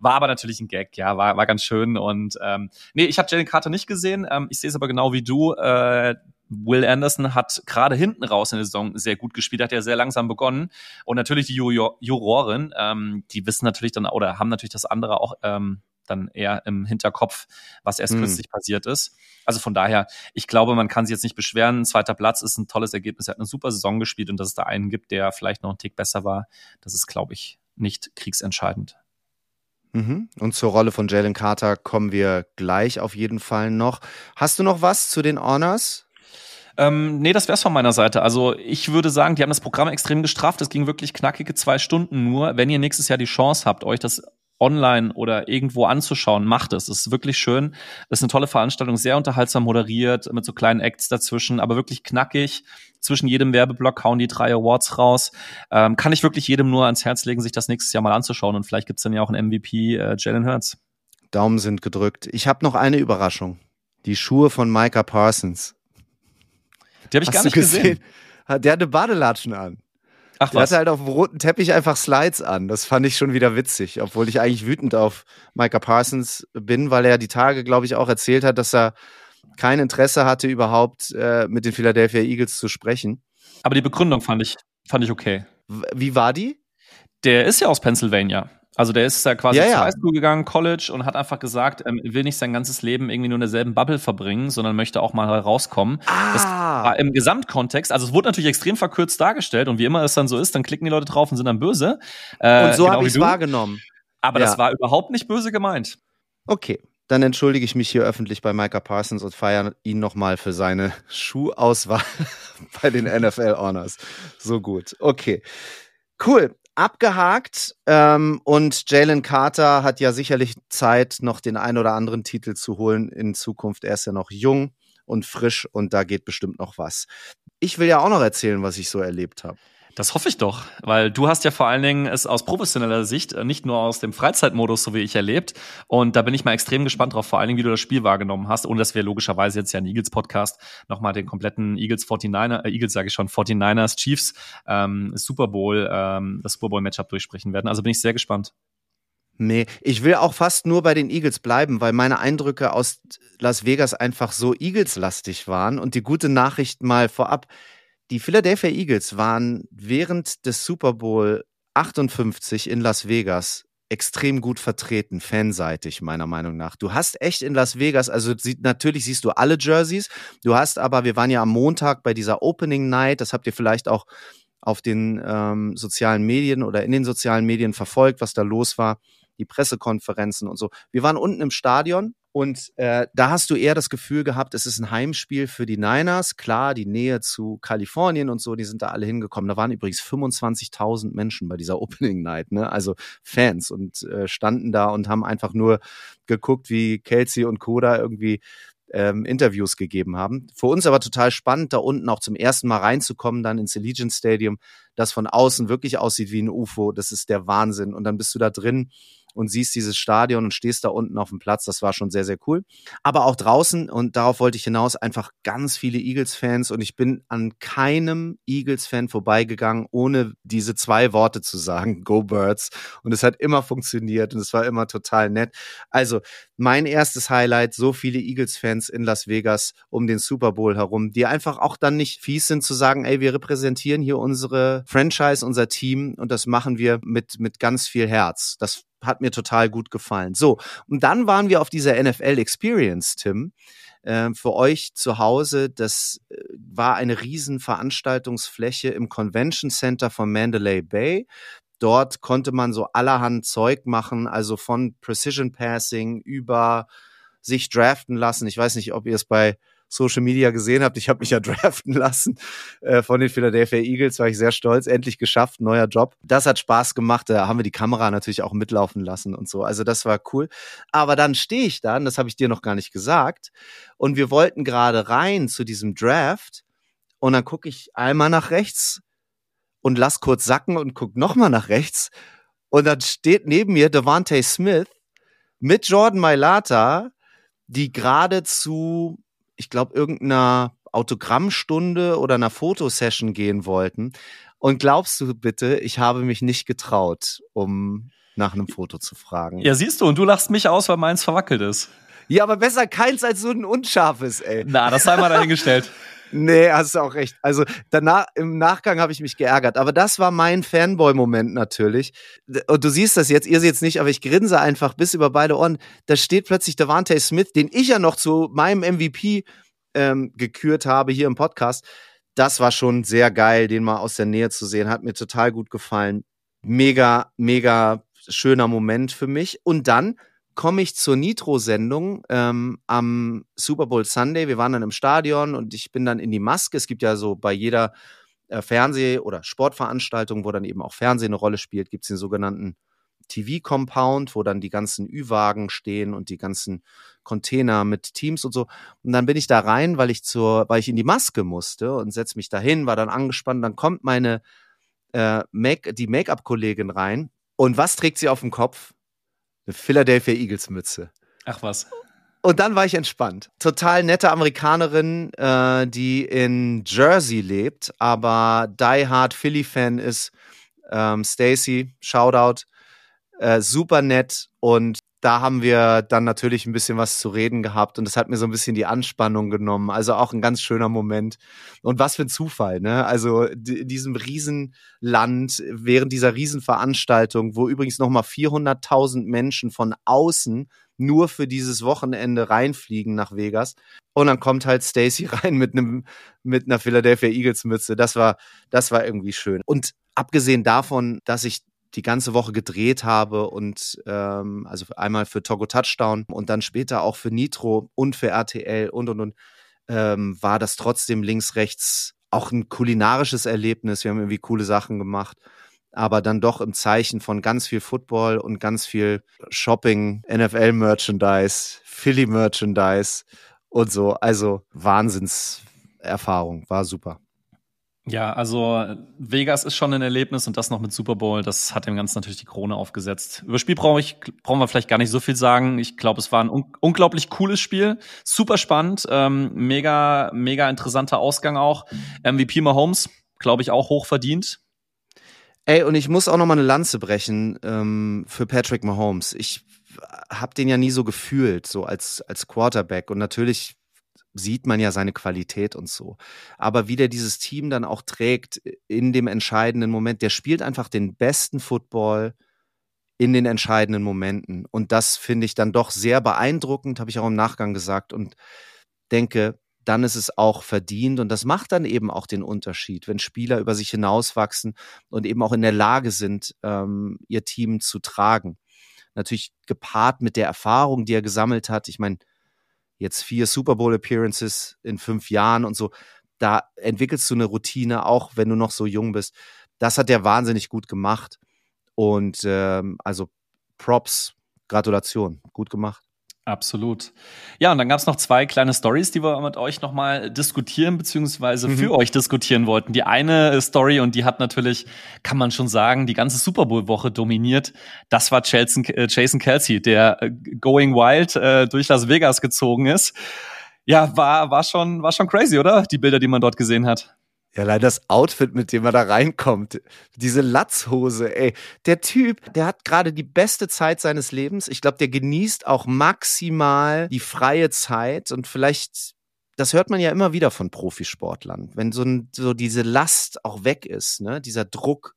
S2: war aber natürlich ein Gag, ja, war, war ganz schön. Und ähm, nee, ich habe Jalen Carter nicht gesehen. Ähm, ich sehe es aber genau wie du. Äh, Will Anderson hat gerade hinten raus in der Saison sehr gut gespielt, hat ja sehr langsam begonnen. Und natürlich die Juroren, ähm, die wissen natürlich dann oder haben natürlich das andere auch ähm, dann eher im Hinterkopf, was erst kürzlich passiert ist. Also von daher, ich glaube, man kann sich jetzt nicht beschweren. Ein zweiter Platz ist ein tolles Ergebnis. Er hat eine super Saison gespielt und dass es da einen gibt, der vielleicht noch einen Tick besser war, das ist, glaube ich, nicht kriegsentscheidend.
S1: Mhm. Und zur Rolle von Jalen Carter kommen wir gleich auf jeden Fall noch. Hast du noch was zu den Honors?
S2: Ähm, nee, das wär's von meiner Seite. Also ich würde sagen, die haben das Programm extrem gestraft. Es ging wirklich knackige zwei Stunden nur. Wenn ihr nächstes Jahr die Chance habt, euch das online oder irgendwo anzuschauen, macht es. Es ist wirklich schön. Es ist eine tolle Veranstaltung, sehr unterhaltsam moderiert, mit so kleinen Acts dazwischen, aber wirklich knackig. Zwischen jedem Werbeblock hauen die drei Awards raus. Ähm, kann ich wirklich jedem nur ans Herz legen, sich das nächstes Jahr mal anzuschauen. Und vielleicht gibt's dann ja auch einen MVP, äh, Jalen Hurts.
S1: Daumen sind gedrückt. Ich habe noch eine Überraschung. Die Schuhe von Micah Parsons.
S2: Die habe ich Hast gar nicht gesehen? gesehen?
S1: Der hatte Badelatschen an. Ach, der was? hatte halt auf dem roten Teppich einfach Slides an. Das fand ich schon wieder witzig, obwohl ich eigentlich wütend auf Micah Parsons bin, weil er die Tage, glaube ich, auch erzählt hat, dass er kein Interesse hatte, überhaupt äh, mit den Philadelphia Eagles zu sprechen.
S2: Aber die Begründung fand ich, fand ich okay.
S1: Wie war die?
S2: Der ist ja aus Pennsylvania. Also der ist da quasi ja, ja. zur Highschool gegangen, College und hat einfach gesagt, ähm, will nicht sein ganzes Leben irgendwie nur in derselben Bubble verbringen, sondern möchte auch mal rauskommen. Ah. Das war im Gesamtkontext, also es wurde natürlich extrem verkürzt dargestellt und wie immer es dann so ist, dann klicken die Leute drauf und sind dann böse.
S1: Äh, und so genau habe ich es wahrgenommen.
S2: Aber ja. das war überhaupt nicht böse gemeint.
S1: Okay, dann entschuldige ich mich hier öffentlich bei Micah Parsons und feiere ihn nochmal für seine Schuhauswahl bei den NFL Honors. So gut. Okay. Cool abgehakt. Ähm, und Jalen Carter hat ja sicherlich Zeit, noch den ein oder anderen Titel zu holen in Zukunft. Er ist ja noch jung und frisch und da geht bestimmt noch was. Ich will ja auch noch erzählen, was ich so erlebt habe.
S2: Das hoffe ich doch, weil du hast ja vor allen Dingen es aus professioneller Sicht, äh, nicht nur aus dem Freizeitmodus, so wie ich erlebt. Und da bin ich mal extrem gespannt drauf, vor allen Dingen, wie du das Spiel wahrgenommen hast, ohne dass wir logischerweise jetzt ja einen Eagles-Podcast nochmal den kompletten Eagles 49er, äh, Eagles sage ich schon, 49ers, Chiefs, ähm, Super Bowl, ähm, das Super Bowl-Matchup durchsprechen werden. Also bin ich sehr gespannt.
S1: Nee, ich will auch fast nur bei den Eagles bleiben, weil meine Eindrücke aus Las Vegas einfach so Eagles-lastig waren. Und die gute Nachricht mal vorab, die Philadelphia Eagles waren während des Super Bowl 58 in Las Vegas extrem gut vertreten, fanseitig, meiner Meinung nach. Du hast echt in Las Vegas, also natürlich siehst du alle Jerseys, du hast aber, wir waren ja am Montag bei dieser Opening Night, das habt ihr vielleicht auch auf den ähm, sozialen Medien oder in den sozialen Medien verfolgt, was da los war die Pressekonferenzen und so. Wir waren unten im Stadion und äh, da hast du eher das Gefühl gehabt, es ist ein Heimspiel für die Niners. Klar, die Nähe zu Kalifornien und so, die sind da alle hingekommen. Da waren übrigens 25.000 Menschen bei dieser Opening Night, ne? Also Fans und äh, standen da und haben einfach nur geguckt, wie Kelsey und Koda irgendwie ähm, Interviews gegeben haben. Für uns aber total spannend, da unten auch zum ersten Mal reinzukommen, dann ins Allegiant Stadium, das von außen wirklich aussieht wie ein UFO. Das ist der Wahnsinn. Und dann bist du da drin und siehst dieses Stadion und stehst da unten auf dem Platz. Das war schon sehr, sehr cool. Aber auch draußen, und darauf wollte ich hinaus, einfach ganz viele Eagles-Fans. Und ich bin an keinem Eagles-Fan vorbeigegangen, ohne diese zwei Worte zu sagen, Go Birds. Und es hat immer funktioniert und es war immer total nett. Also mein erstes Highlight, so viele Eagles-Fans in Las Vegas um den Super Bowl herum, die einfach auch dann nicht fies sind zu sagen, ey, wir repräsentieren hier unsere Franchise, unser Team und das machen wir mit, mit ganz viel Herz. Das hat mir total gut gefallen. So, und dann waren wir auf dieser NFL Experience, Tim. Äh, für euch zu Hause, das äh, war eine riesen Veranstaltungsfläche im Convention Center von Mandalay Bay. Dort konnte man so allerhand Zeug machen, also von Precision Passing über sich draften lassen. Ich weiß nicht, ob ihr es bei Social Media gesehen habt. Ich habe mich ja draften lassen äh, von den Philadelphia Eagles, war ich sehr stolz. Endlich geschafft, neuer Job. Das hat Spaß gemacht. Da haben wir die Kamera natürlich auch mitlaufen lassen und so. Also das war cool. Aber dann stehe ich da, und das habe ich dir noch gar nicht gesagt. Und wir wollten gerade rein zu diesem Draft. Und dann gucke ich einmal nach rechts und lass kurz sacken und guck nochmal nach rechts. Und dann steht neben mir Devante Smith mit Jordan Mailata, die gerade zu ich glaube, irgendeiner Autogrammstunde oder einer Fotosession gehen wollten. Und glaubst du bitte, ich habe mich nicht getraut, um nach einem Foto zu fragen.
S2: Ja, siehst du, und du lachst mich aus, weil meins verwackelt ist.
S1: Ja, aber besser keins als so ein unscharfes, ey.
S2: Na, das sei mal dahingestellt.
S1: Nee, hast du auch recht. Also danach, im Nachgang habe ich mich geärgert. Aber das war mein Fanboy-Moment natürlich. Und du siehst das jetzt, ihr seht es nicht, aber ich grinse einfach bis über beide Ohren. Da steht plötzlich Devante Smith, den ich ja noch zu meinem MVP ähm, gekürt habe hier im Podcast. Das war schon sehr geil, den mal aus der Nähe zu sehen. Hat mir total gut gefallen. Mega, mega schöner Moment für mich. Und dann komme ich zur Nitro-Sendung ähm, am Super Bowl Sunday. Wir waren dann im Stadion und ich bin dann in die Maske. Es gibt ja so bei jeder äh, Fernseh- oder Sportveranstaltung, wo dann eben auch Fernsehen eine Rolle spielt, gibt es den sogenannten TV-Compound, wo dann die ganzen Ü-Wagen stehen und die ganzen Container mit Teams und so. Und dann bin ich da rein, weil ich zur, weil ich in die Maske musste und setze mich dahin, war dann angespannt. Dann kommt meine äh, Make, die Make-up-Kollegin rein. Und was trägt sie auf dem Kopf? Eine Philadelphia Eagles Mütze.
S2: Ach was.
S1: Und dann war ich entspannt. Total nette Amerikanerin, äh, die in Jersey lebt, aber die Hard Philly-Fan ist. Ähm, Stacy, Shoutout. Äh, super nett und da haben wir dann natürlich ein bisschen was zu reden gehabt und das hat mir so ein bisschen die Anspannung genommen. Also auch ein ganz schöner Moment. Und was für ein Zufall, ne? Also in diesem Riesenland, während dieser Riesenveranstaltung, wo übrigens nochmal 400.000 Menschen von außen nur für dieses Wochenende reinfliegen nach Vegas. Und dann kommt halt Stacy rein mit einem, mit einer Philadelphia Eagles Mütze. Das war, das war irgendwie schön. Und abgesehen davon, dass ich die ganze Woche gedreht habe und ähm, also einmal für Togo Touchdown und dann später auch für Nitro und für RTL und und und ähm, war das trotzdem links rechts auch ein kulinarisches Erlebnis. Wir haben irgendwie coole Sachen gemacht, aber dann doch im Zeichen von ganz viel Football und ganz viel Shopping, NFL Merchandise, Philly Merchandise und so. Also Wahnsinnserfahrung, war super.
S2: Ja, also Vegas ist schon ein Erlebnis und das noch mit Super Bowl, das hat dem Ganzen natürlich die Krone aufgesetzt. Über Spiel brauche ich, brauchen wir vielleicht gar nicht so viel sagen. Ich glaube, es war ein un unglaublich cooles Spiel, super spannend, ähm, mega, mega interessanter Ausgang auch. MVP Mahomes, glaube ich, auch hoch verdient.
S1: Ey, und ich muss auch noch mal eine Lanze brechen ähm, für Patrick Mahomes. Ich habe den ja nie so gefühlt, so als, als Quarterback. Und natürlich sieht man ja seine Qualität und so. Aber wie der dieses Team dann auch trägt in dem entscheidenden Moment, der spielt einfach den besten Football in den entscheidenden Momenten. Und das finde ich dann doch sehr beeindruckend, habe ich auch im Nachgang gesagt und denke, dann ist es auch verdient und das macht dann eben auch den Unterschied, wenn Spieler über sich hinauswachsen und eben auch in der Lage sind, ähm, ihr Team zu tragen. Natürlich gepaart mit der Erfahrung, die er gesammelt hat. Ich meine, jetzt vier Super Bowl Appearances in fünf Jahren und so. Da entwickelst du eine Routine, auch wenn du noch so jung bist. Das hat der wahnsinnig gut gemacht. Und ähm, also Props, Gratulation, gut gemacht.
S2: Absolut. Ja, und dann gab es noch zwei kleine Stories, die wir mit euch nochmal diskutieren, beziehungsweise mhm. für euch diskutieren wollten. Die eine Story, und die hat natürlich, kann man schon sagen, die ganze Super Bowl-Woche dominiert. Das war Jason, äh, Jason Kelsey, der äh, Going Wild äh, durch Las Vegas gezogen ist. Ja, war, war, schon, war schon crazy, oder? Die Bilder, die man dort gesehen hat.
S1: Ja, allein das Outfit, mit dem er da reinkommt. Diese Latzhose, ey. Der Typ, der hat gerade die beste Zeit seines Lebens. Ich glaube, der genießt auch maximal die freie Zeit und vielleicht, das hört man ja immer wieder von Profisportlern, wenn so, ein, so diese Last auch weg ist, ne, dieser Druck,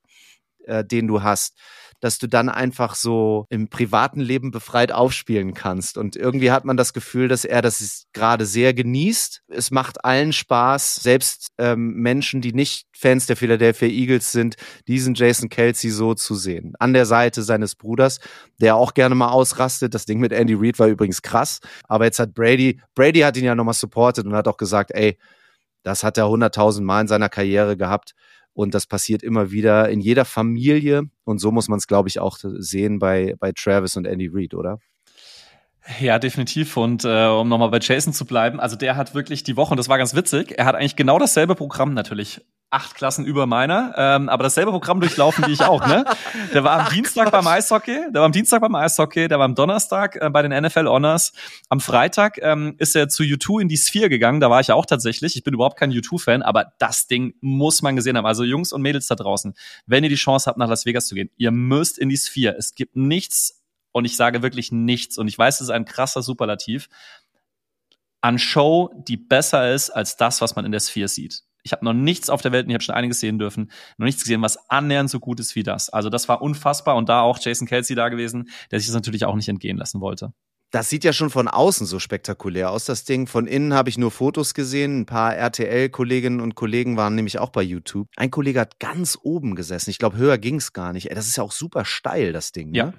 S1: äh, den du hast dass du dann einfach so im privaten Leben befreit aufspielen kannst. Und irgendwie hat man das Gefühl, dass er das gerade sehr genießt. Es macht allen Spaß, selbst ähm, Menschen, die nicht Fans der Philadelphia Eagles sind, diesen Jason Kelsey so zu sehen. An der Seite seines Bruders, der auch gerne mal ausrastet. Das Ding mit Andy Reid war übrigens krass. Aber jetzt hat Brady, Brady hat ihn ja nochmal supportet und hat auch gesagt, ey, das hat er hunderttausend Mal in seiner Karriere gehabt. Und das passiert immer wieder in jeder Familie. Und so muss man es, glaube ich, auch sehen bei, bei Travis und Andy Reid, oder?
S2: Ja, definitiv. Und äh, um nochmal bei Jason zu bleiben, also der hat wirklich die Woche, und das war ganz witzig, er hat eigentlich genau dasselbe Programm natürlich acht Klassen über meiner, ähm, aber dasselbe Programm durchlaufen wie ich auch. Ne? Der war am Dienstag beim Eishockey, der war am Dienstag beim Eishockey, der war am Donnerstag äh, bei den NFL Honors. Am Freitag ähm, ist er zu U2 in die Sphere gegangen, da war ich ja auch tatsächlich. Ich bin überhaupt kein U2-Fan, aber das Ding muss man gesehen haben. Also Jungs und Mädels da draußen, wenn ihr die Chance habt, nach Las Vegas zu gehen, ihr müsst in die Sphere. Es gibt nichts, und ich sage wirklich nichts, und ich weiß, es ist ein krasser Superlativ, an Show, die besser ist als das, was man in der Sphere sieht. Ich habe noch nichts auf der Welt, und ich habe schon einiges sehen dürfen, noch nichts gesehen, was annähernd so gut ist wie das. Also das war unfassbar und da auch Jason Kelsey da gewesen, der sich das natürlich auch nicht entgehen lassen wollte.
S1: Das sieht ja schon von außen so spektakulär aus, das Ding. Von innen habe ich nur Fotos gesehen. Ein paar RTL-Kolleginnen und Kollegen waren nämlich auch bei YouTube. Ein Kollege hat ganz oben gesessen. Ich glaube, höher ging's gar nicht. Das ist ja auch super steil, das Ding. Ne?
S2: Ja.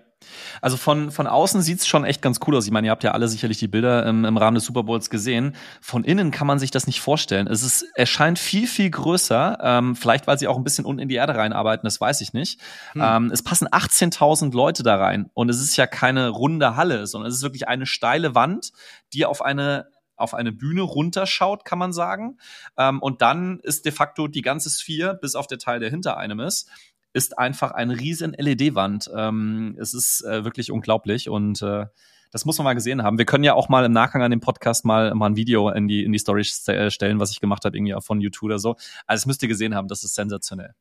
S2: Also von, von außen sieht's schon echt ganz cool aus. Ich meine, ihr habt ja alle sicherlich die Bilder im, im Rahmen des Super Bowls gesehen. Von innen kann man sich das nicht vorstellen. Es ist, erscheint viel, viel größer. Ähm, vielleicht, weil sie auch ein bisschen unten in die Erde reinarbeiten, das weiß ich nicht. Hm. Ähm, es passen 18.000 Leute da rein. Und es ist ja keine runde Halle, sondern es ist wirklich eine steile Wand, die auf eine auf eine Bühne runterschaut, kann man sagen. Ähm, und dann ist de facto die ganze Sphere, bis auf der Teil, der hinter einem ist, ist einfach eine riesen LED-Wand. Ähm, es ist äh, wirklich unglaublich und äh, das muss man mal gesehen haben. Wir können ja auch mal im Nachgang an dem Podcast mal, mal ein Video in die, in die Story stellen, was ich gemacht habe, irgendwie von YouTube oder so. Also das müsst ihr gesehen haben, das ist sensationell.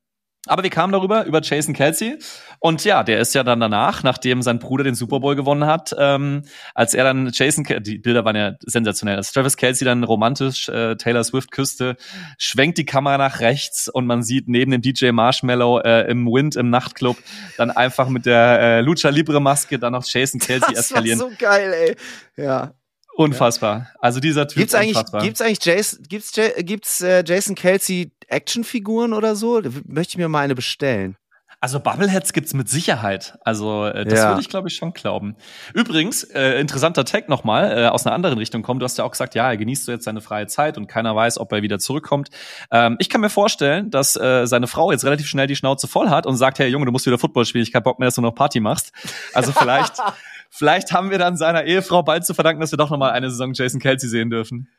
S2: Aber wir kamen darüber, über Jason Kelsey. Und ja, der ist ja dann danach, nachdem sein Bruder den Super Bowl gewonnen hat, ähm, als er dann Jason, die Bilder waren ja sensationell, als Travis Kelsey dann romantisch äh, Taylor Swift küsste, schwenkt die Kamera nach rechts und man sieht neben dem DJ Marshmallow äh, im Wind im Nachtclub dann einfach mit der äh, Lucha Libre Maske dann noch Jason Kelsey das eskalieren.
S1: Das war so geil, ey. Ja.
S2: Unfassbar. Also dieser Typ
S1: gibt's eigentlich,
S2: unfassbar.
S1: Gibt's eigentlich Jason, gibt's, gibt's äh, Jason Kelsey Actionfiguren oder so? Möchte ich mir mal eine bestellen.
S2: Also Bubbleheads gibt's mit Sicherheit. Also äh, das ja. würde ich glaube ich schon glauben. Übrigens, äh, interessanter Tag nochmal, äh, aus einer anderen Richtung kommt. Du hast ja auch gesagt, ja, er genießt so jetzt seine freie Zeit und keiner weiß, ob er wieder zurückkommt. Ähm, ich kann mir vorstellen, dass äh, seine Frau jetzt relativ schnell die Schnauze voll hat und sagt, hey Junge, du musst wieder Football spielen, ich hab Bock mehr, dass du noch Party machst. Also vielleicht, vielleicht haben wir dann seiner Ehefrau bald zu verdanken, dass wir doch nochmal eine Saison Jason Kelsey sehen dürfen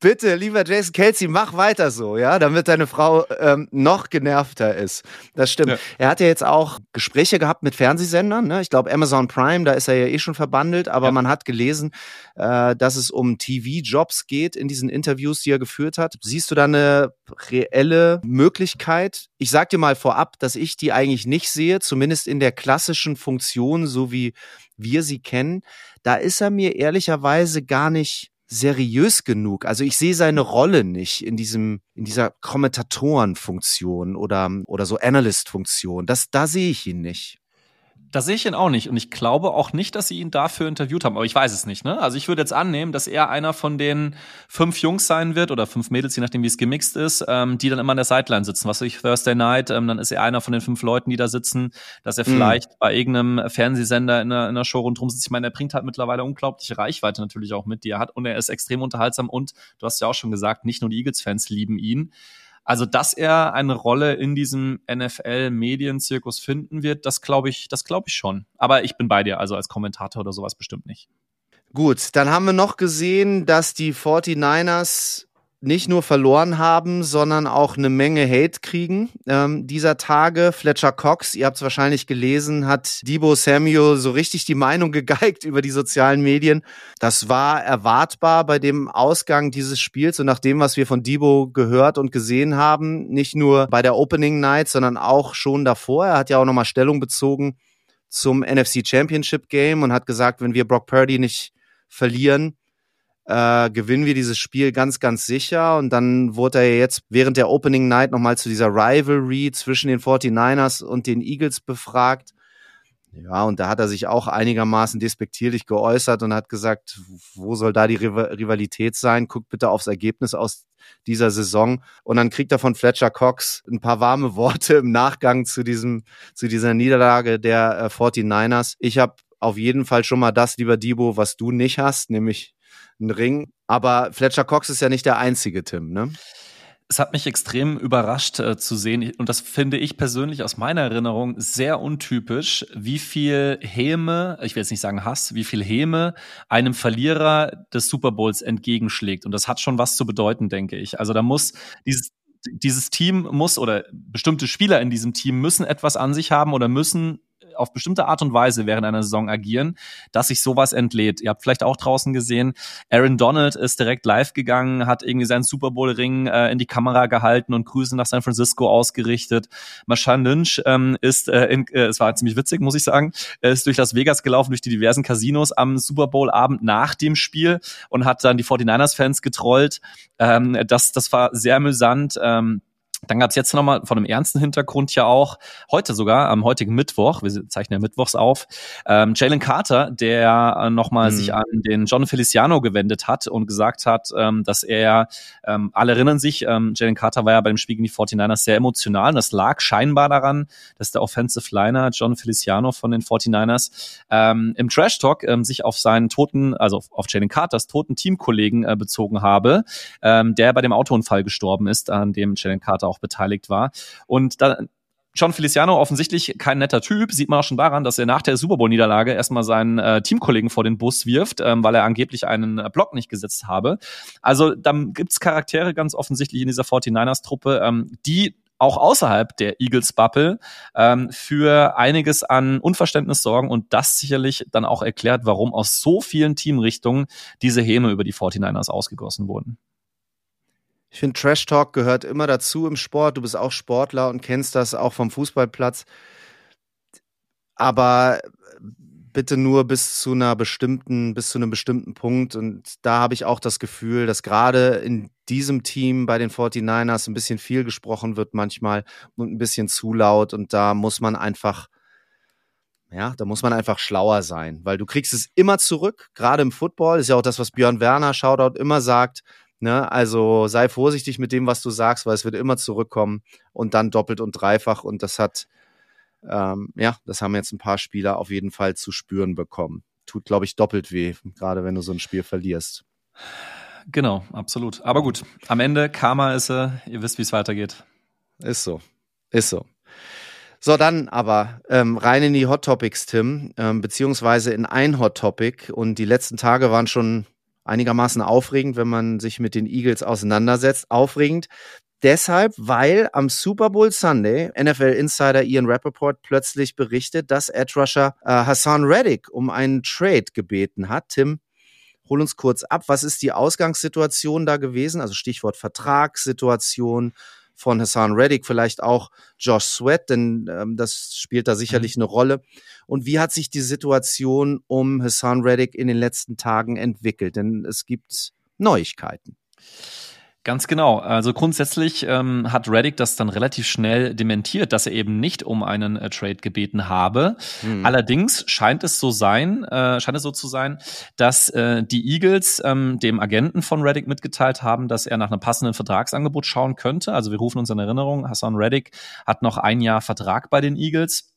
S1: bitte, lieber Jason Kelsey, mach weiter so, ja, damit deine Frau ähm, noch genervter ist. Das stimmt. Ja. Er hat ja jetzt auch Gespräche gehabt mit Fernsehsendern. Ne? Ich glaube, Amazon Prime, da ist er ja eh schon verbandelt, aber ja. man hat gelesen, äh, dass es um TV-Jobs geht in diesen Interviews, die er geführt hat. Siehst du da eine reelle Möglichkeit? Ich sag dir mal vorab, dass ich die eigentlich nicht sehe, zumindest in der klassischen Funktion, so wie wir sie kennen. Da ist er mir ehrlicherweise gar nicht seriös genug. Also ich sehe seine Rolle nicht in diesem, in dieser Kommentatorenfunktion oder, oder so Analyst-Funktion. Das, da sehe ich ihn nicht.
S2: Da sehe ich ihn auch nicht. Und ich glaube auch nicht, dass sie ihn dafür interviewt haben. Aber ich weiß es nicht. Ne? Also ich würde jetzt annehmen, dass er einer von den fünf Jungs sein wird oder fünf Mädels, je nachdem, wie es gemixt ist, ähm, die dann immer an der Sideline sitzen. Was weiß ich, Thursday Night, ähm, dann ist er einer von den fünf Leuten, die da sitzen, dass er mhm. vielleicht bei irgendeinem Fernsehsender in einer, in einer Show rundherum sitzt. Ich meine, er bringt halt mittlerweile unglaubliche Reichweite natürlich auch mit, die er hat. Und er ist extrem unterhaltsam. Und du hast ja auch schon gesagt, nicht nur die Eagles-Fans lieben ihn. Also, dass er eine Rolle in diesem NFL-Medienzirkus finden wird, das glaube ich, das glaube ich schon. Aber ich bin bei dir, also als Kommentator oder sowas bestimmt nicht.
S1: Gut, dann haben wir noch gesehen, dass die 49ers nicht nur verloren haben, sondern auch eine Menge Hate kriegen ähm, dieser Tage. Fletcher Cox, ihr habt es wahrscheinlich gelesen, hat Debo Samuel so richtig die Meinung gegeigt über die sozialen Medien. Das war erwartbar bei dem Ausgang dieses Spiels und nach dem, was wir von Debo gehört und gesehen haben, nicht nur bei der Opening Night, sondern auch schon davor. Er hat ja auch nochmal Stellung bezogen zum NFC Championship Game und hat gesagt, wenn wir Brock Purdy nicht verlieren, äh, gewinnen wir dieses Spiel ganz, ganz sicher. Und dann wurde er jetzt während der Opening Night nochmal zu dieser Rivalry zwischen den 49ers und den Eagles befragt. Ja, und da hat er sich auch einigermaßen despektierlich geäußert und hat gesagt, wo soll da die Rivalität sein? Guckt bitte aufs Ergebnis aus dieser Saison. Und dann kriegt er von Fletcher Cox ein paar warme Worte im Nachgang zu diesem, zu dieser Niederlage der äh, 49ers. Ich habe auf jeden Fall schon mal das, lieber Debo, was du nicht hast, nämlich einen Ring. Aber Fletcher Cox ist ja nicht der einzige Tim, ne?
S2: Es hat mich extrem überrascht äh, zu sehen, und das finde ich persönlich aus meiner Erinnerung sehr untypisch, wie viel Häme, ich will jetzt nicht sagen Hass, wie viel Häme einem Verlierer des Super Bowls entgegenschlägt. Und das hat schon was zu bedeuten, denke ich. Also da muss dieses, dieses Team muss oder bestimmte Spieler in diesem Team müssen etwas an sich haben oder müssen auf bestimmte Art und Weise während einer Saison agieren, dass sich sowas entlädt. Ihr habt vielleicht auch draußen gesehen, Aaron Donald ist direkt live gegangen, hat irgendwie seinen Super Bowl Ring äh, in die Kamera gehalten und Grüße nach San Francisco ausgerichtet. Marshawn Lynch ähm, ist, äh, in, äh, es war ziemlich witzig, muss ich sagen, ist durch Las Vegas gelaufen, durch die diversen Casinos am Super Bowl Abend nach dem Spiel und hat dann die 49ers Fans getrollt. Ähm, das, das war sehr amüsant. Ähm, dann gab es jetzt nochmal von einem ernsten Hintergrund ja auch, heute sogar, am heutigen Mittwoch, wir zeichnen ja Mittwochs auf, ähm, Jalen Carter, der äh, nochmal mhm. sich an den John Feliciano gewendet hat und gesagt hat, ähm, dass er, ähm, alle erinnern sich, ähm, Jalen Carter war ja bei dem Spiel gegen die 49ers sehr emotional und das lag scheinbar daran, dass der Offensive Liner John Feliciano von den 49ers ähm, im Trash Talk ähm, sich auf seinen toten, also auf Jalen Carters toten Teamkollegen äh, bezogen habe, ähm, der bei dem Autounfall gestorben ist, an dem Jalen Carter auch beteiligt war. Und da, John Feliciano offensichtlich kein netter Typ, sieht man auch schon daran, dass er nach der Super Bowl-Niederlage erstmal seinen äh, Teamkollegen vor den Bus wirft, ähm, weil er angeblich einen äh, Block nicht gesetzt habe. Also dann gibt's Charaktere ganz offensichtlich in dieser 49ers-Truppe, ähm, die auch außerhalb der Eagles-Bubble ähm, für einiges an Unverständnis sorgen und das sicherlich dann auch erklärt, warum aus so vielen Teamrichtungen diese Häme über die 49ers ausgegossen wurden.
S1: Ich finde, Trash Talk gehört immer dazu im Sport. Du bist auch Sportler und kennst das auch vom Fußballplatz. Aber bitte nur bis zu einer bestimmten, bis zu einem bestimmten Punkt. Und da habe ich auch das Gefühl, dass gerade in diesem Team bei den 49ers ein bisschen viel gesprochen wird manchmal und ein bisschen zu laut. Und da muss man einfach, ja, da muss man einfach schlauer sein, weil du kriegst es immer zurück, gerade im Football. Ist ja auch das, was Björn Werner, Shoutout, immer sagt. Ne? Also sei vorsichtig mit dem, was du sagst, weil es wird immer zurückkommen und dann doppelt und dreifach. Und das hat ähm, ja, das haben jetzt ein paar Spieler auf jeden Fall zu spüren bekommen. Tut, glaube ich, doppelt weh, gerade wenn du so ein Spiel verlierst.
S2: Genau, absolut. Aber gut, am Ende Karma ist, äh, ihr wisst, wie es weitergeht.
S1: Ist so, ist so. So, dann aber ähm, rein in die Hot Topics, Tim, ähm, beziehungsweise in ein Hot Topic. Und die letzten Tage waren schon einigermaßen aufregend, wenn man sich mit den Eagles auseinandersetzt. Aufregend deshalb, weil am Super Bowl Sunday NFL Insider Ian Rappaport plötzlich berichtet, dass Edge Rusher äh, Hassan Reddick um einen Trade gebeten hat. Tim, hol uns kurz ab. Was ist die Ausgangssituation da gewesen? Also Stichwort Vertragssituation von Hassan Reddick, vielleicht auch Josh Sweat, denn ähm, das spielt da sicherlich mhm. eine Rolle. Und wie hat sich die Situation um Hassan Reddick in den letzten Tagen entwickelt? Denn es gibt Neuigkeiten.
S2: Ganz genau. Also grundsätzlich ähm, hat Reddick das dann relativ schnell dementiert, dass er eben nicht um einen äh, Trade gebeten habe. Mhm. Allerdings scheint es so sein, äh, scheint es so zu sein, dass äh, die Eagles ähm, dem Agenten von Reddick mitgeteilt haben, dass er nach einem passenden Vertragsangebot schauen könnte. Also wir rufen uns in Erinnerung, Hassan Reddick hat noch ein Jahr Vertrag bei den Eagles.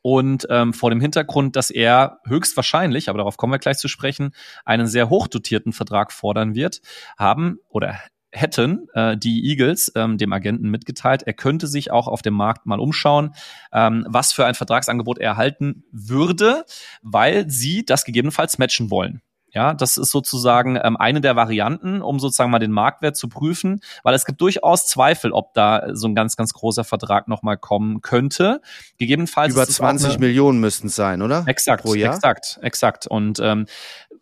S2: Und ähm, vor dem Hintergrund, dass er höchstwahrscheinlich, aber darauf kommen wir gleich zu sprechen, einen sehr hochdotierten Vertrag fordern wird, haben oder hätten äh, die Eagles ähm, dem Agenten mitgeteilt, er könnte sich auch auf dem Markt mal umschauen, ähm, was für ein Vertragsangebot er erhalten würde, weil sie das gegebenenfalls matchen wollen. Ja, das ist sozusagen ähm, eine der Varianten, um sozusagen mal den Marktwert zu prüfen, weil es gibt durchaus Zweifel, ob da so ein ganz, ganz großer Vertrag nochmal kommen könnte. Gegebenenfalls
S1: über 20 eine, Millionen müssten es sein, oder?
S2: Exakt, Pro Jahr? exakt, exakt. Und ähm,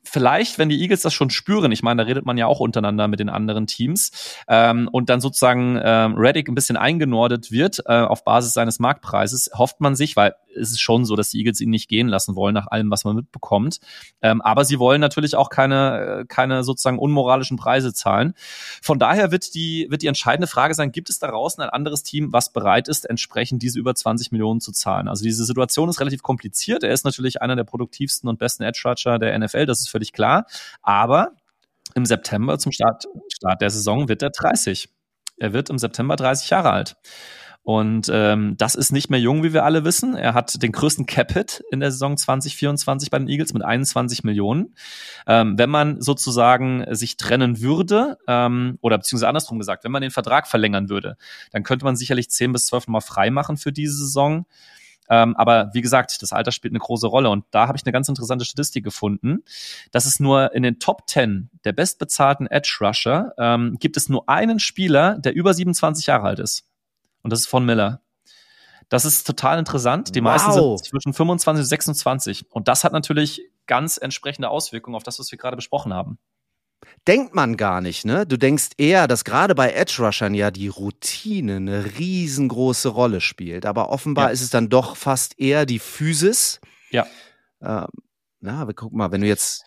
S2: vielleicht, wenn die Eagles das schon spüren, ich meine, da redet man ja auch untereinander mit den anderen Teams, ähm, und dann sozusagen ähm, Reddick ein bisschen eingenordet wird äh, auf Basis seines Marktpreises, hofft man sich, weil es ist schon so, dass die Eagles ihn nicht gehen lassen wollen, nach allem, was man mitbekommt. Ähm, aber sie wollen natürlich auch keine, äh, keine sozusagen unmoralischen Preise zahlen. Von daher wird die, wird die entscheidende Frage sein, gibt es da draußen ein anderes Team, was bereit ist, entsprechend diese über 20 Millionen zu zahlen? Also diese Situation ist relativ kompliziert. Er ist natürlich einer der produktivsten und besten Edge Rusher der NFL, das ist völlig klar. Aber im September zum Start, Start der Saison wird er 30. Er wird im September 30 Jahre alt. Und ähm, das ist nicht mehr jung, wie wir alle wissen. Er hat den größten Cap-Hit in der Saison 2024 bei den Eagles mit 21 Millionen. Ähm, wenn man sozusagen sich trennen würde, ähm, oder beziehungsweise andersrum gesagt, wenn man den Vertrag verlängern würde, dann könnte man sicherlich 10 bis 12 Mal frei machen für diese Saison. Ähm, aber wie gesagt, das Alter spielt eine große Rolle. Und da habe ich eine ganz interessante Statistik gefunden, dass es nur in den Top 10 der bestbezahlten Edge Rusher ähm, gibt es nur einen Spieler, der über 27 Jahre alt ist. Und das ist von Miller. Das ist total interessant. Die wow. meisten sind zwischen 25 und 26. Und das hat natürlich ganz entsprechende Auswirkungen auf das, was wir gerade besprochen haben.
S1: Denkt man gar nicht, ne? Du denkst eher, dass gerade bei Edge Rushern ja die Routine eine riesengroße Rolle spielt. Aber offenbar ja. ist es dann doch fast eher die Physis.
S2: Ja.
S1: Ähm, na, aber guck mal, wenn du jetzt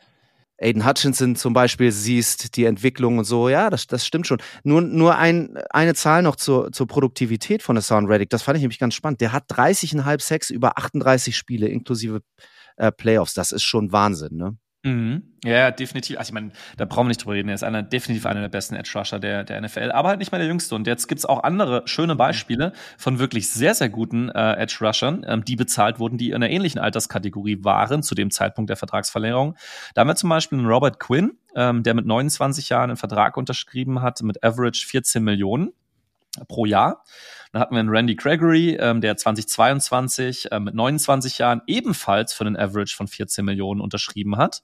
S1: Aiden Hutchinson zum Beispiel siehst, die Entwicklung und so, ja, das, das stimmt schon. Nur, nur ein, eine Zahl noch zur, zur Produktivität von Hassan Reddick, das fand ich nämlich ganz spannend. Der hat 30,5 Sex über 38 Spiele inklusive äh, Playoffs. Das ist schon Wahnsinn, ne?
S2: Mhm. Ja, definitiv. Also ich meine, da brauchen wir nicht drüber reden. Er ist einer, definitiv einer der besten Edge Rusher der, der NFL, aber halt nicht mehr der jüngste. Und jetzt gibt's auch andere schöne Beispiele von wirklich sehr, sehr guten äh, Edge Rushern, ähm, die bezahlt wurden, die in einer ähnlichen Alterskategorie waren zu dem Zeitpunkt der Vertragsverlängerung. Da haben wir zum Beispiel einen Robert Quinn, ähm, der mit 29 Jahren einen Vertrag unterschrieben hat mit Average 14 Millionen pro Jahr. Dann hatten wir einen Randy Gregory, ähm, der 2022 äh, mit 29 Jahren ebenfalls für einen Average von 14 Millionen unterschrieben hat.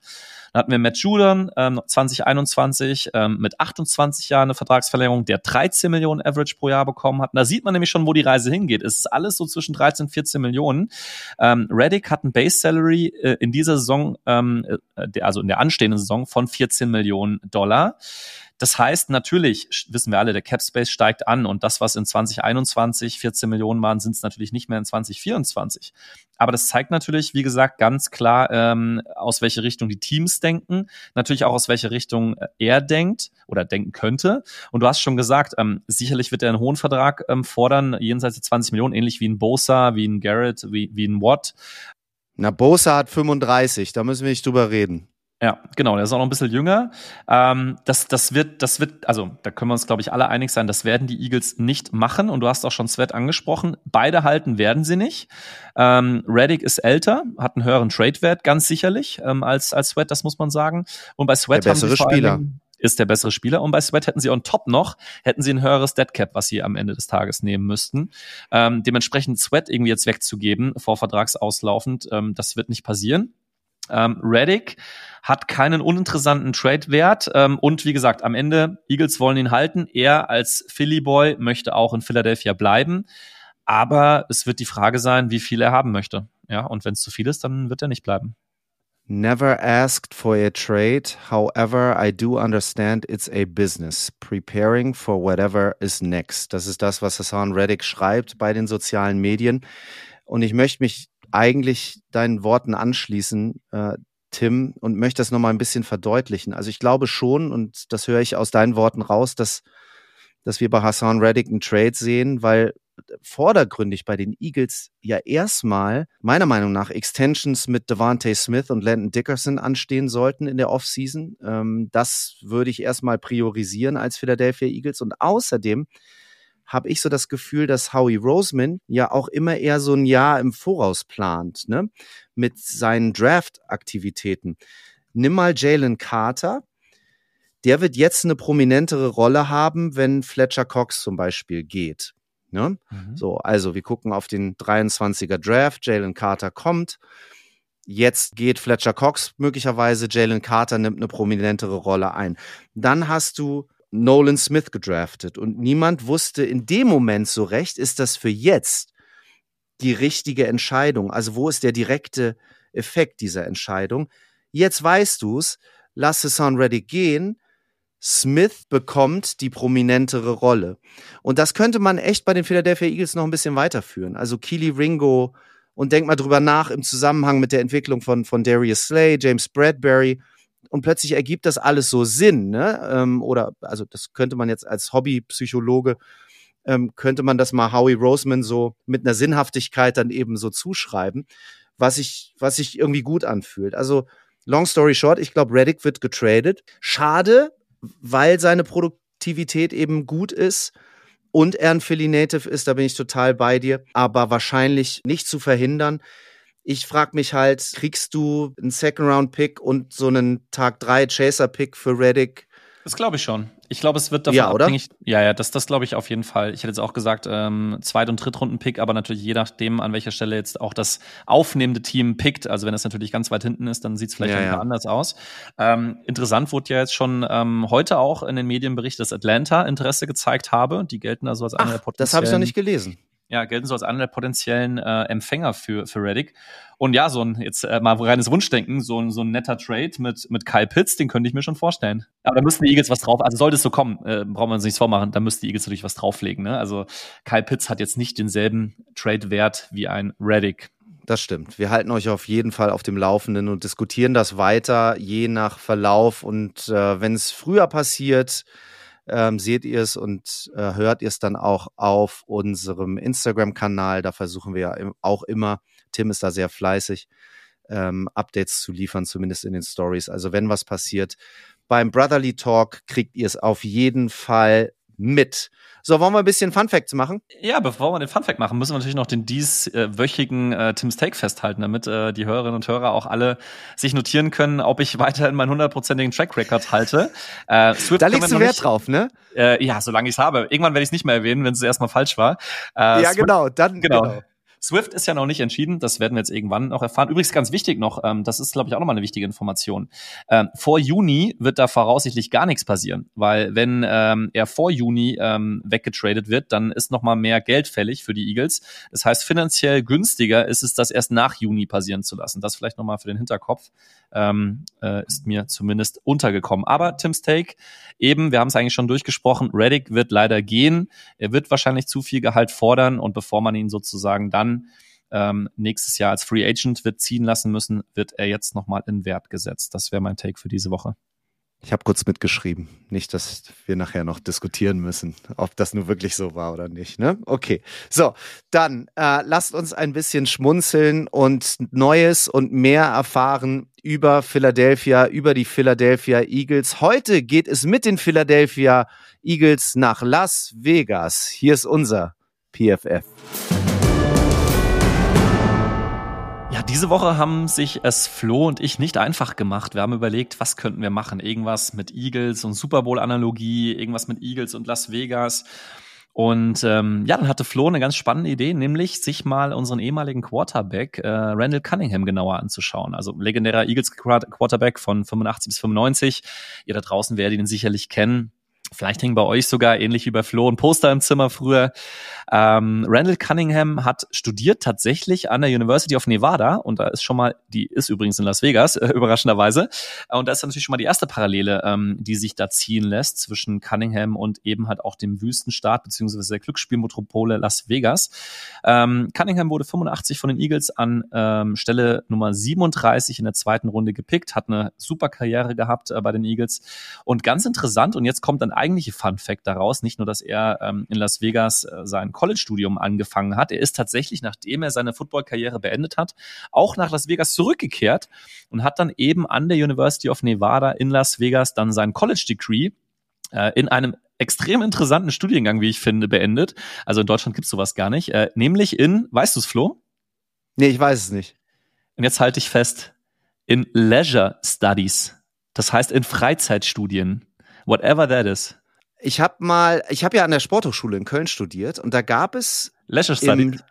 S2: Dann hatten wir Matt Judon, ähm, 2021 ähm, mit 28 Jahren eine Vertragsverlängerung, der 13 Millionen Average pro Jahr bekommen hat. Und da sieht man nämlich schon, wo die Reise hingeht. Es ist alles so zwischen 13 und 14 Millionen. Ähm, Reddick hat ein Base Salary äh, in dieser Saison, ähm, äh, also in der anstehenden Saison von 14 Millionen Dollar. Das heißt, natürlich wissen wir alle, der Cap Space steigt an und das, was in 2021 14 Millionen waren, sind es natürlich nicht mehr in 2024. Aber das zeigt natürlich, wie gesagt, ganz klar, ähm, aus welche Richtung die Teams denken, natürlich auch aus welche Richtung äh, er denkt oder denken könnte. Und du hast schon gesagt, ähm, sicherlich wird er einen hohen Vertrag ähm, fordern, jenseits der 20 Millionen, ähnlich wie ein Bosa, wie ein Garrett, wie, wie ein Watt.
S1: Na, Bosa hat 35, da müssen wir nicht drüber reden.
S2: Ja, genau, der ist auch noch ein bisschen jünger. Ähm, das, das wird, das wird, also da können wir uns, glaube ich, alle einig sein, das werden die Eagles nicht machen. Und du hast auch schon Sweat angesprochen. Beide halten werden sie nicht. Ähm, Reddick ist älter, hat einen höheren Trade-Wert, ganz sicherlich, ähm, als, als Sweat, das muss man sagen. Und bei Sweat
S1: der bessere Spieler.
S2: ist der bessere Spieler. Und bei Sweat hätten sie on top noch, hätten sie ein höheres Deadcap, was sie am Ende des Tages nehmen müssten. Ähm, dementsprechend Sweat irgendwie jetzt wegzugeben, vor Vertragsauslaufend, ähm, das wird nicht passieren. Ähm, Reddick hat keinen uninteressanten Trade-Wert ähm, und wie gesagt, am Ende, Eagles wollen ihn halten. Er als Philly Boy möchte auch in Philadelphia bleiben. Aber es wird die Frage sein, wie viel er haben möchte. Ja, und wenn es zu viel ist, dann wird er nicht bleiben.
S1: Never asked for a trade. However, I do understand it's a business. Preparing for whatever is next. Das ist das, was Hassan Reddick schreibt bei den sozialen Medien. Und ich möchte mich eigentlich deinen Worten anschließen, äh, Tim, und möchte das nochmal ein bisschen verdeutlichen. Also ich glaube schon, und das höre ich aus deinen Worten raus, dass, dass wir bei Hassan Reddick einen Trade sehen, weil vordergründig bei den Eagles ja erstmal meiner Meinung nach Extensions mit Devante Smith und Landon Dickerson anstehen sollten in der Offseason. Ähm, das würde ich erstmal priorisieren als Philadelphia Eagles. Und außerdem habe ich so das Gefühl, dass Howie Roseman ja auch immer eher so ein Jahr im Voraus plant, ne? Mit seinen Draft-Aktivitäten. Nimm mal Jalen Carter. Der wird jetzt eine prominentere Rolle haben, wenn Fletcher Cox zum Beispiel geht. Ne? Mhm. So, also wir gucken auf den 23er Draft. Jalen Carter kommt. Jetzt geht Fletcher Cox möglicherweise. Jalen Carter nimmt eine prominentere Rolle ein. Dann hast du Nolan Smith gedraftet und niemand wusste in dem Moment so recht, ist das für jetzt die richtige Entscheidung? Also wo ist der direkte Effekt dieser Entscheidung? Jetzt weißt du's, lass Hassan Reddick gehen. Smith bekommt die prominentere Rolle. Und das könnte man echt bei den Philadelphia Eagles noch ein bisschen weiterführen. Also Keely Ringo und denk mal drüber nach im Zusammenhang mit der Entwicklung von, von Darius Slay, James Bradbury und plötzlich ergibt das alles so Sinn, ne? Ähm, oder also das könnte man jetzt als Hobbypsychologe ähm, könnte man das mal Howie Roseman so mit einer Sinnhaftigkeit dann eben so zuschreiben, was sich was sich irgendwie gut anfühlt. Also long story short, ich glaube Reddick wird getradet. Schade, weil seine Produktivität eben gut ist und er ein Philly Native ist, da bin ich total bei dir, aber wahrscheinlich nicht zu verhindern. Ich frage mich halt, kriegst du einen Second-Round-Pick und so einen Tag 3 Chaser-Pick für Reddick?
S2: Das glaube ich schon. Ich glaube, es wird davon
S1: ja, oder?
S2: abhängig. Ja, ja, das, das glaube ich auf jeden Fall. Ich hätte jetzt auch gesagt, ähm, Zweit- und Drittrunden-Pick, aber natürlich je nachdem, an welcher Stelle jetzt auch das aufnehmende Team pickt. Also wenn es natürlich ganz weit hinten ist, dann sieht es vielleicht ja, ja. anders aus. Ähm, interessant wurde ja jetzt schon ähm, heute auch in den Medien berichtet, dass Atlanta Interesse gezeigt habe. Die gelten also als einer der
S1: potenziellen. Das habe ich noch nicht gelesen
S2: ja, gelten so als einer der potenziellen äh, Empfänger für, für Reddick. Und ja, so ein, jetzt äh, mal reines Wunschdenken, so ein, so ein netter Trade mit, mit Kyle Pitts, den könnte ich mir schon vorstellen. Aber da müssten die Eagles was drauf, also sollte es so kommen, äh, brauchen wir uns nichts vormachen, da müssten die Eagles natürlich was drauflegen. Ne? Also Kyle Pitts hat jetzt nicht denselben Trade-Wert wie ein Reddick.
S1: Das stimmt. Wir halten euch auf jeden Fall auf dem Laufenden und diskutieren das weiter, je nach Verlauf. Und äh, wenn es früher passiert, ähm, seht ihr es und äh, hört ihr es dann auch auf unserem Instagram-Kanal. Da versuchen wir ja auch immer, Tim ist da sehr fleißig, ähm, Updates zu liefern, zumindest in den Stories. Also wenn was passiert, beim Brotherly Talk kriegt ihr es auf jeden Fall mit. So, wollen wir ein bisschen Fun Facts machen?
S2: Ja, bevor wir den Fun Fact machen, müssen wir natürlich noch den dieswöchigen äh, Tim's Take festhalten, damit äh, die Hörerinnen und Hörer auch alle sich notieren können, ob ich weiterhin meinen hundertprozentigen Track Record halte.
S1: Äh, Swift da legst du Wert nicht, drauf, ne?
S2: Äh, ja, solange ich es habe. Irgendwann werde ich es nicht mehr erwähnen, wenn es erstmal falsch war.
S1: Äh, ja, Swift, genau, dann
S2: genau. genau. Swift ist ja noch nicht entschieden, das werden wir jetzt irgendwann noch erfahren. Übrigens ganz wichtig noch, ähm, das ist, glaube ich, auch nochmal eine wichtige Information. Ähm, vor Juni wird da voraussichtlich gar nichts passieren, weil wenn ähm, er vor Juni ähm, weggetradet wird, dann ist nochmal mehr Geld fällig für die Eagles. Das heißt, finanziell günstiger ist es, das erst nach Juni passieren zu lassen. Das vielleicht nochmal für den Hinterkopf ähm, äh, ist mir zumindest untergekommen. Aber Tim's Take, eben, wir haben es eigentlich schon durchgesprochen, Reddick wird leider gehen. Er wird wahrscheinlich zu viel Gehalt fordern und bevor man ihn sozusagen dann ähm, nächstes Jahr als Free Agent wird ziehen lassen müssen, wird er jetzt nochmal in Wert gesetzt. Das wäre mein Take für diese Woche.
S1: Ich habe kurz mitgeschrieben. Nicht, dass wir nachher noch diskutieren müssen, ob das nur wirklich so war oder nicht. Ne? Okay. So, dann äh, lasst uns ein bisschen schmunzeln und Neues und mehr erfahren über Philadelphia, über die Philadelphia Eagles. Heute geht es mit den Philadelphia Eagles nach Las Vegas. Hier ist unser PFF.
S2: Diese Woche haben sich es Flo und ich nicht einfach gemacht. Wir haben überlegt, was könnten wir machen? Irgendwas mit Eagles und Super Bowl-Analogie, irgendwas mit Eagles und Las Vegas. Und ähm, ja, dann hatte Flo eine ganz spannende Idee, nämlich sich mal unseren ehemaligen Quarterback äh, Randall Cunningham genauer anzuschauen. Also legendärer Eagles Quarterback von 85 bis 95. Ihr da draußen werdet ihn sicherlich kennen. Vielleicht hängen bei euch sogar ähnlich wie bei Flo ein Poster im Zimmer früher. Ähm, Randall Cunningham hat studiert tatsächlich an der University of Nevada und da ist schon mal, die ist übrigens in Las Vegas, äh, überraschenderweise. Und da ist natürlich schon mal die erste Parallele, ähm, die sich da ziehen lässt zwischen Cunningham und eben halt auch dem Wüstenstaat beziehungsweise der Glücksspielmetropole Las Vegas. Ähm, Cunningham wurde 85 von den Eagles an ähm, Stelle Nummer 37 in der zweiten Runde gepickt, hat eine super Karriere gehabt äh, bei den Eagles. Und ganz interessant, und jetzt kommt ein eigentliche Fun Fact daraus, nicht nur, dass er ähm, in Las Vegas äh, sein College-Studium angefangen hat. Er ist tatsächlich, nachdem er seine Football-Karriere beendet hat, auch nach Las Vegas zurückgekehrt und hat dann eben an der University of Nevada in Las Vegas dann sein College-Degree äh, in einem extrem interessanten Studiengang, wie ich finde, beendet. Also in Deutschland gibt's sowas gar nicht. Äh, nämlich in, weißt du's, Flo?
S1: Nee, ich weiß es nicht.
S2: Und jetzt halte ich fest, in Leisure Studies. Das heißt in Freizeitstudien. Whatever that is.
S1: Ich habe mal, ich habe ja an der Sporthochschule in Köln studiert und da gab es
S2: Leisure Studies.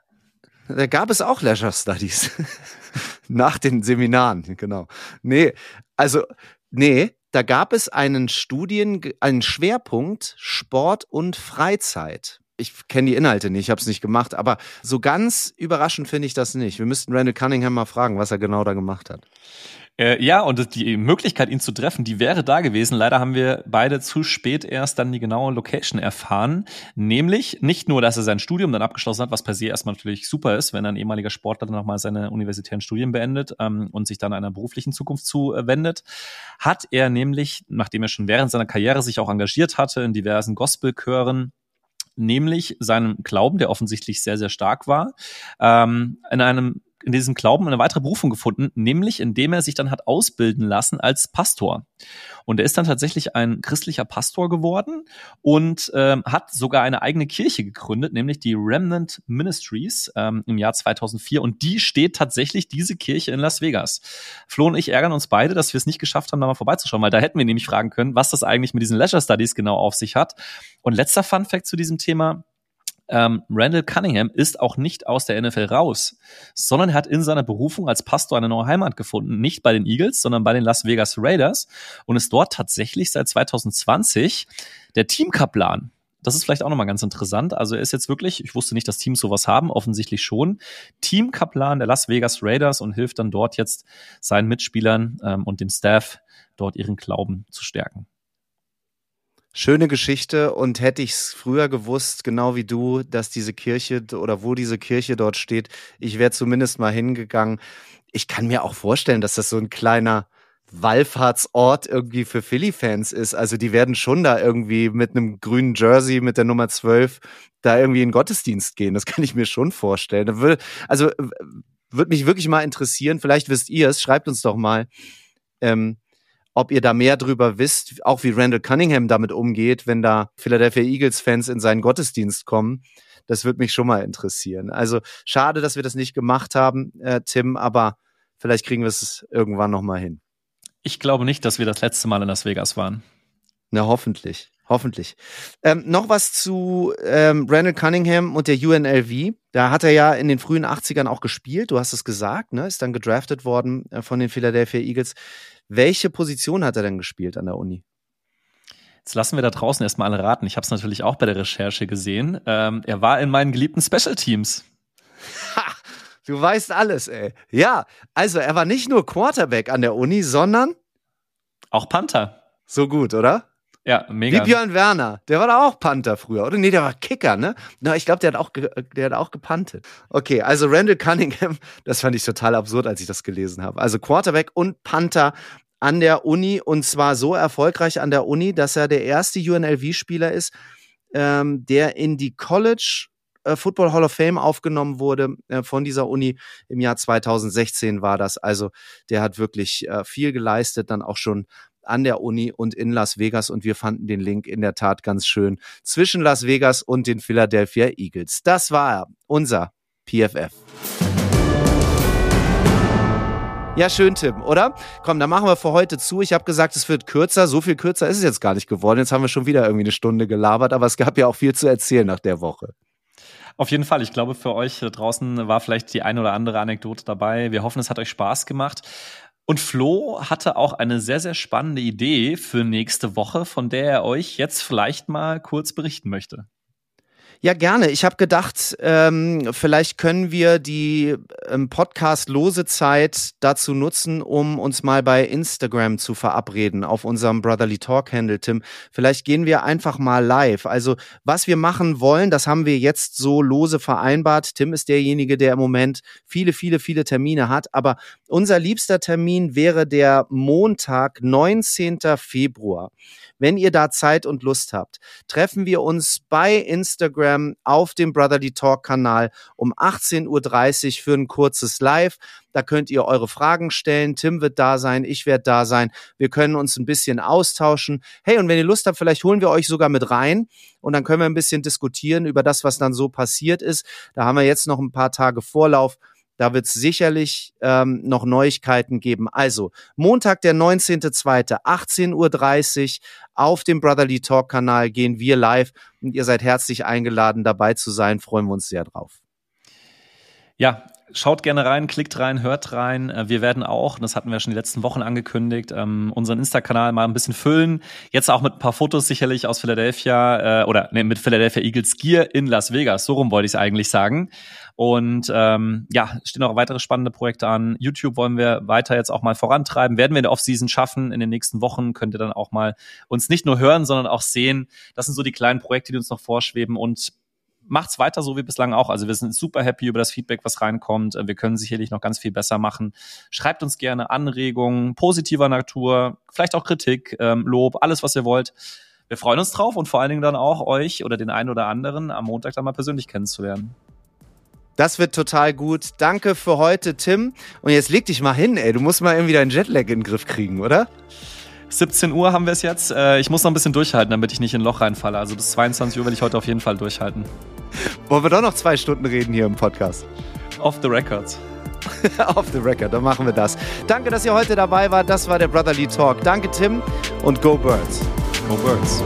S1: Da gab es auch Leisure Studies. Nach den Seminaren, genau. Nee, also, nee, da gab es einen Studien, einen Schwerpunkt Sport und Freizeit. Ich kenne die Inhalte nicht, ich habe es nicht gemacht, aber so ganz überraschend finde ich das nicht. Wir müssten Randall Cunningham mal fragen, was er genau da gemacht hat.
S2: Äh, ja, und die Möglichkeit, ihn zu treffen, die wäre da gewesen. Leider haben wir beide zu spät erst dann die genaue Location erfahren. Nämlich nicht nur, dass er sein Studium dann abgeschlossen hat, was per se erstmal natürlich super ist, wenn ein ehemaliger Sportler dann nochmal seine universitären Studien beendet ähm, und sich dann einer beruflichen Zukunft zuwendet, hat er nämlich, nachdem er schon während seiner Karriere sich auch engagiert hatte in diversen Gospelchören, nämlich seinem Glauben, der offensichtlich sehr, sehr stark war, ähm, in einem in diesem Glauben eine weitere Berufung gefunden, nämlich indem er sich dann hat ausbilden lassen als Pastor. Und er ist dann tatsächlich ein christlicher Pastor geworden und ähm, hat sogar eine eigene Kirche gegründet, nämlich die Remnant Ministries ähm, im Jahr 2004. Und die steht tatsächlich, diese Kirche in Las Vegas. Flo und ich ärgern uns beide, dass wir es nicht geschafft haben, da mal vorbeizuschauen, weil da hätten wir nämlich fragen können, was das eigentlich mit diesen Leisure Studies genau auf sich hat. Und letzter Fun Fact zu diesem Thema ähm, Randall Cunningham ist auch nicht aus der NFL raus, sondern er hat in seiner Berufung als Pastor eine neue Heimat gefunden. Nicht bei den Eagles, sondern bei den Las Vegas Raiders und ist dort tatsächlich seit 2020 der Teamkaplan. Das ist vielleicht auch nochmal ganz interessant. Also er ist jetzt wirklich, ich wusste nicht, dass Teams sowas haben, offensichtlich schon, Teamkaplan der Las Vegas Raiders und hilft dann dort jetzt seinen Mitspielern ähm, und dem Staff, dort ihren Glauben zu stärken.
S1: Schöne Geschichte und hätte ich es früher gewusst, genau wie du, dass diese Kirche oder wo diese Kirche dort steht, ich wäre zumindest mal hingegangen. Ich kann mir auch vorstellen, dass das so ein kleiner Wallfahrtsort irgendwie für Philly-Fans ist. Also die werden schon da irgendwie mit einem grünen Jersey mit der Nummer 12 da irgendwie in Gottesdienst gehen. Das kann ich mir schon vorstellen. Also würde mich wirklich mal interessieren. Vielleicht wisst ihr es. Schreibt uns doch mal. Ähm, ob ihr da mehr drüber wisst, auch wie Randall Cunningham damit umgeht, wenn da Philadelphia Eagles-Fans in seinen Gottesdienst kommen. Das würde mich schon mal interessieren. Also schade, dass wir das nicht gemacht haben, äh, Tim, aber vielleicht kriegen wir es irgendwann nochmal hin.
S2: Ich glaube nicht, dass wir das letzte Mal in Las Vegas waren.
S1: Na, hoffentlich. Hoffentlich. Ähm, noch was zu ähm, Randall Cunningham und der UNLV. Da hat er ja in den frühen 80ern auch gespielt. Du hast es gesagt, ne? Ist dann gedraftet worden äh, von den Philadelphia Eagles. Welche Position hat er denn gespielt an der Uni?
S2: Jetzt lassen wir da draußen erstmal alle raten. Ich habe es natürlich auch bei der Recherche gesehen. Ähm, er war in meinen geliebten Special Teams.
S1: Ha, du weißt alles, ey. Ja, also er war nicht nur Quarterback an der Uni, sondern
S2: auch Panther.
S1: So gut, oder?
S2: Ja, mega.
S1: Wie Björn Werner. Der war da auch Panther früher, oder? Nee, der war Kicker, ne? Na, ich glaube, der hat auch, der hat auch gepantet. Okay, also Randall Cunningham, das fand ich total absurd, als ich das gelesen habe. Also Quarterback und Panther an der Uni und zwar so erfolgreich an der Uni, dass er der erste UNLV-Spieler ist, ähm, der in die College äh, Football Hall of Fame aufgenommen wurde äh, von dieser Uni. Im Jahr 2016 war das. Also der hat wirklich äh, viel geleistet, dann auch schon an der Uni und in Las Vegas und wir fanden den Link in der Tat ganz schön zwischen Las Vegas und den Philadelphia Eagles. Das war unser PFF. Ja, schön, Tim, oder? Komm, dann machen wir für heute zu. Ich habe gesagt, es wird kürzer. So viel kürzer ist es jetzt gar nicht geworden. Jetzt haben wir schon wieder irgendwie eine Stunde gelabert, aber es gab ja auch viel zu erzählen nach der Woche.
S2: Auf jeden Fall. Ich glaube, für euch draußen war vielleicht die eine oder andere Anekdote dabei. Wir hoffen, es hat euch Spaß gemacht. Und Flo hatte auch eine sehr, sehr spannende Idee für nächste Woche, von der er euch jetzt vielleicht mal kurz berichten möchte.
S1: Ja, gerne. Ich habe gedacht, ähm, vielleicht können wir die ähm, Podcast-lose Zeit dazu nutzen, um uns mal bei Instagram zu verabreden, auf unserem Brotherly Talk-Handle, Tim. Vielleicht gehen wir einfach mal live. Also, was wir machen wollen, das haben wir jetzt so lose vereinbart. Tim ist derjenige, der im Moment viele, viele, viele Termine hat. Aber unser liebster Termin wäre der Montag, 19. Februar. Wenn ihr da Zeit und Lust habt, treffen wir uns bei Instagram auf dem Brotherly Talk Kanal um 18.30 Uhr für ein kurzes Live. Da könnt ihr eure Fragen stellen. Tim wird da sein, ich werde da sein. Wir können uns ein bisschen austauschen. Hey, und wenn ihr Lust habt, vielleicht holen wir euch sogar mit rein und dann können wir ein bisschen diskutieren über das, was dann so passiert ist. Da haben wir jetzt noch ein paar Tage Vorlauf. Da wird es sicherlich ähm, noch Neuigkeiten geben. Also Montag, der 19.02., 18.30 Uhr auf dem Brotherly Talk Kanal gehen wir live und ihr seid herzlich eingeladen, dabei zu sein. Freuen wir uns sehr drauf.
S2: Ja, Schaut gerne rein, klickt rein, hört rein. Äh, wir werden auch, das hatten wir schon die letzten Wochen angekündigt, ähm, unseren Insta-Kanal mal ein bisschen füllen. Jetzt auch mit ein paar Fotos sicherlich aus Philadelphia äh, oder nee, mit Philadelphia Eagles Gear in Las Vegas. So rum wollte ich es eigentlich sagen. Und ähm, ja, stehen auch weitere spannende Projekte an. YouTube wollen wir weiter jetzt auch mal vorantreiben. Werden wir in der Offseason schaffen. In den nächsten Wochen könnt ihr dann auch mal uns nicht nur hören, sondern auch sehen. Das sind so die kleinen Projekte, die uns noch vorschweben. Und macht's weiter so wie bislang auch. Also wir sind super happy über das Feedback, was reinkommt. Wir können sicherlich noch ganz viel besser machen. Schreibt uns gerne Anregungen positiver Natur, vielleicht auch Kritik, ähm, Lob, alles, was ihr wollt. Wir freuen uns drauf und vor allen Dingen dann auch euch oder den einen oder anderen am Montag dann mal persönlich kennenzulernen.
S1: Das wird total gut. Danke für heute, Tim. Und jetzt leg dich mal hin, ey. Du musst mal irgendwie deinen Jetlag in den Griff kriegen, oder?
S2: 17 Uhr haben wir es jetzt. Äh, ich muss noch ein bisschen durchhalten, damit ich nicht in ein Loch reinfalle. Also bis 22 Uhr will ich heute auf jeden Fall durchhalten.
S1: Wollen wir doch noch zwei Stunden reden hier im Podcast?
S2: Off the records.
S1: Off the record, dann machen wir das. Danke, dass ihr heute dabei wart. Das war der Brotherly Talk. Danke, Tim und Go Birds.
S2: Go Birds.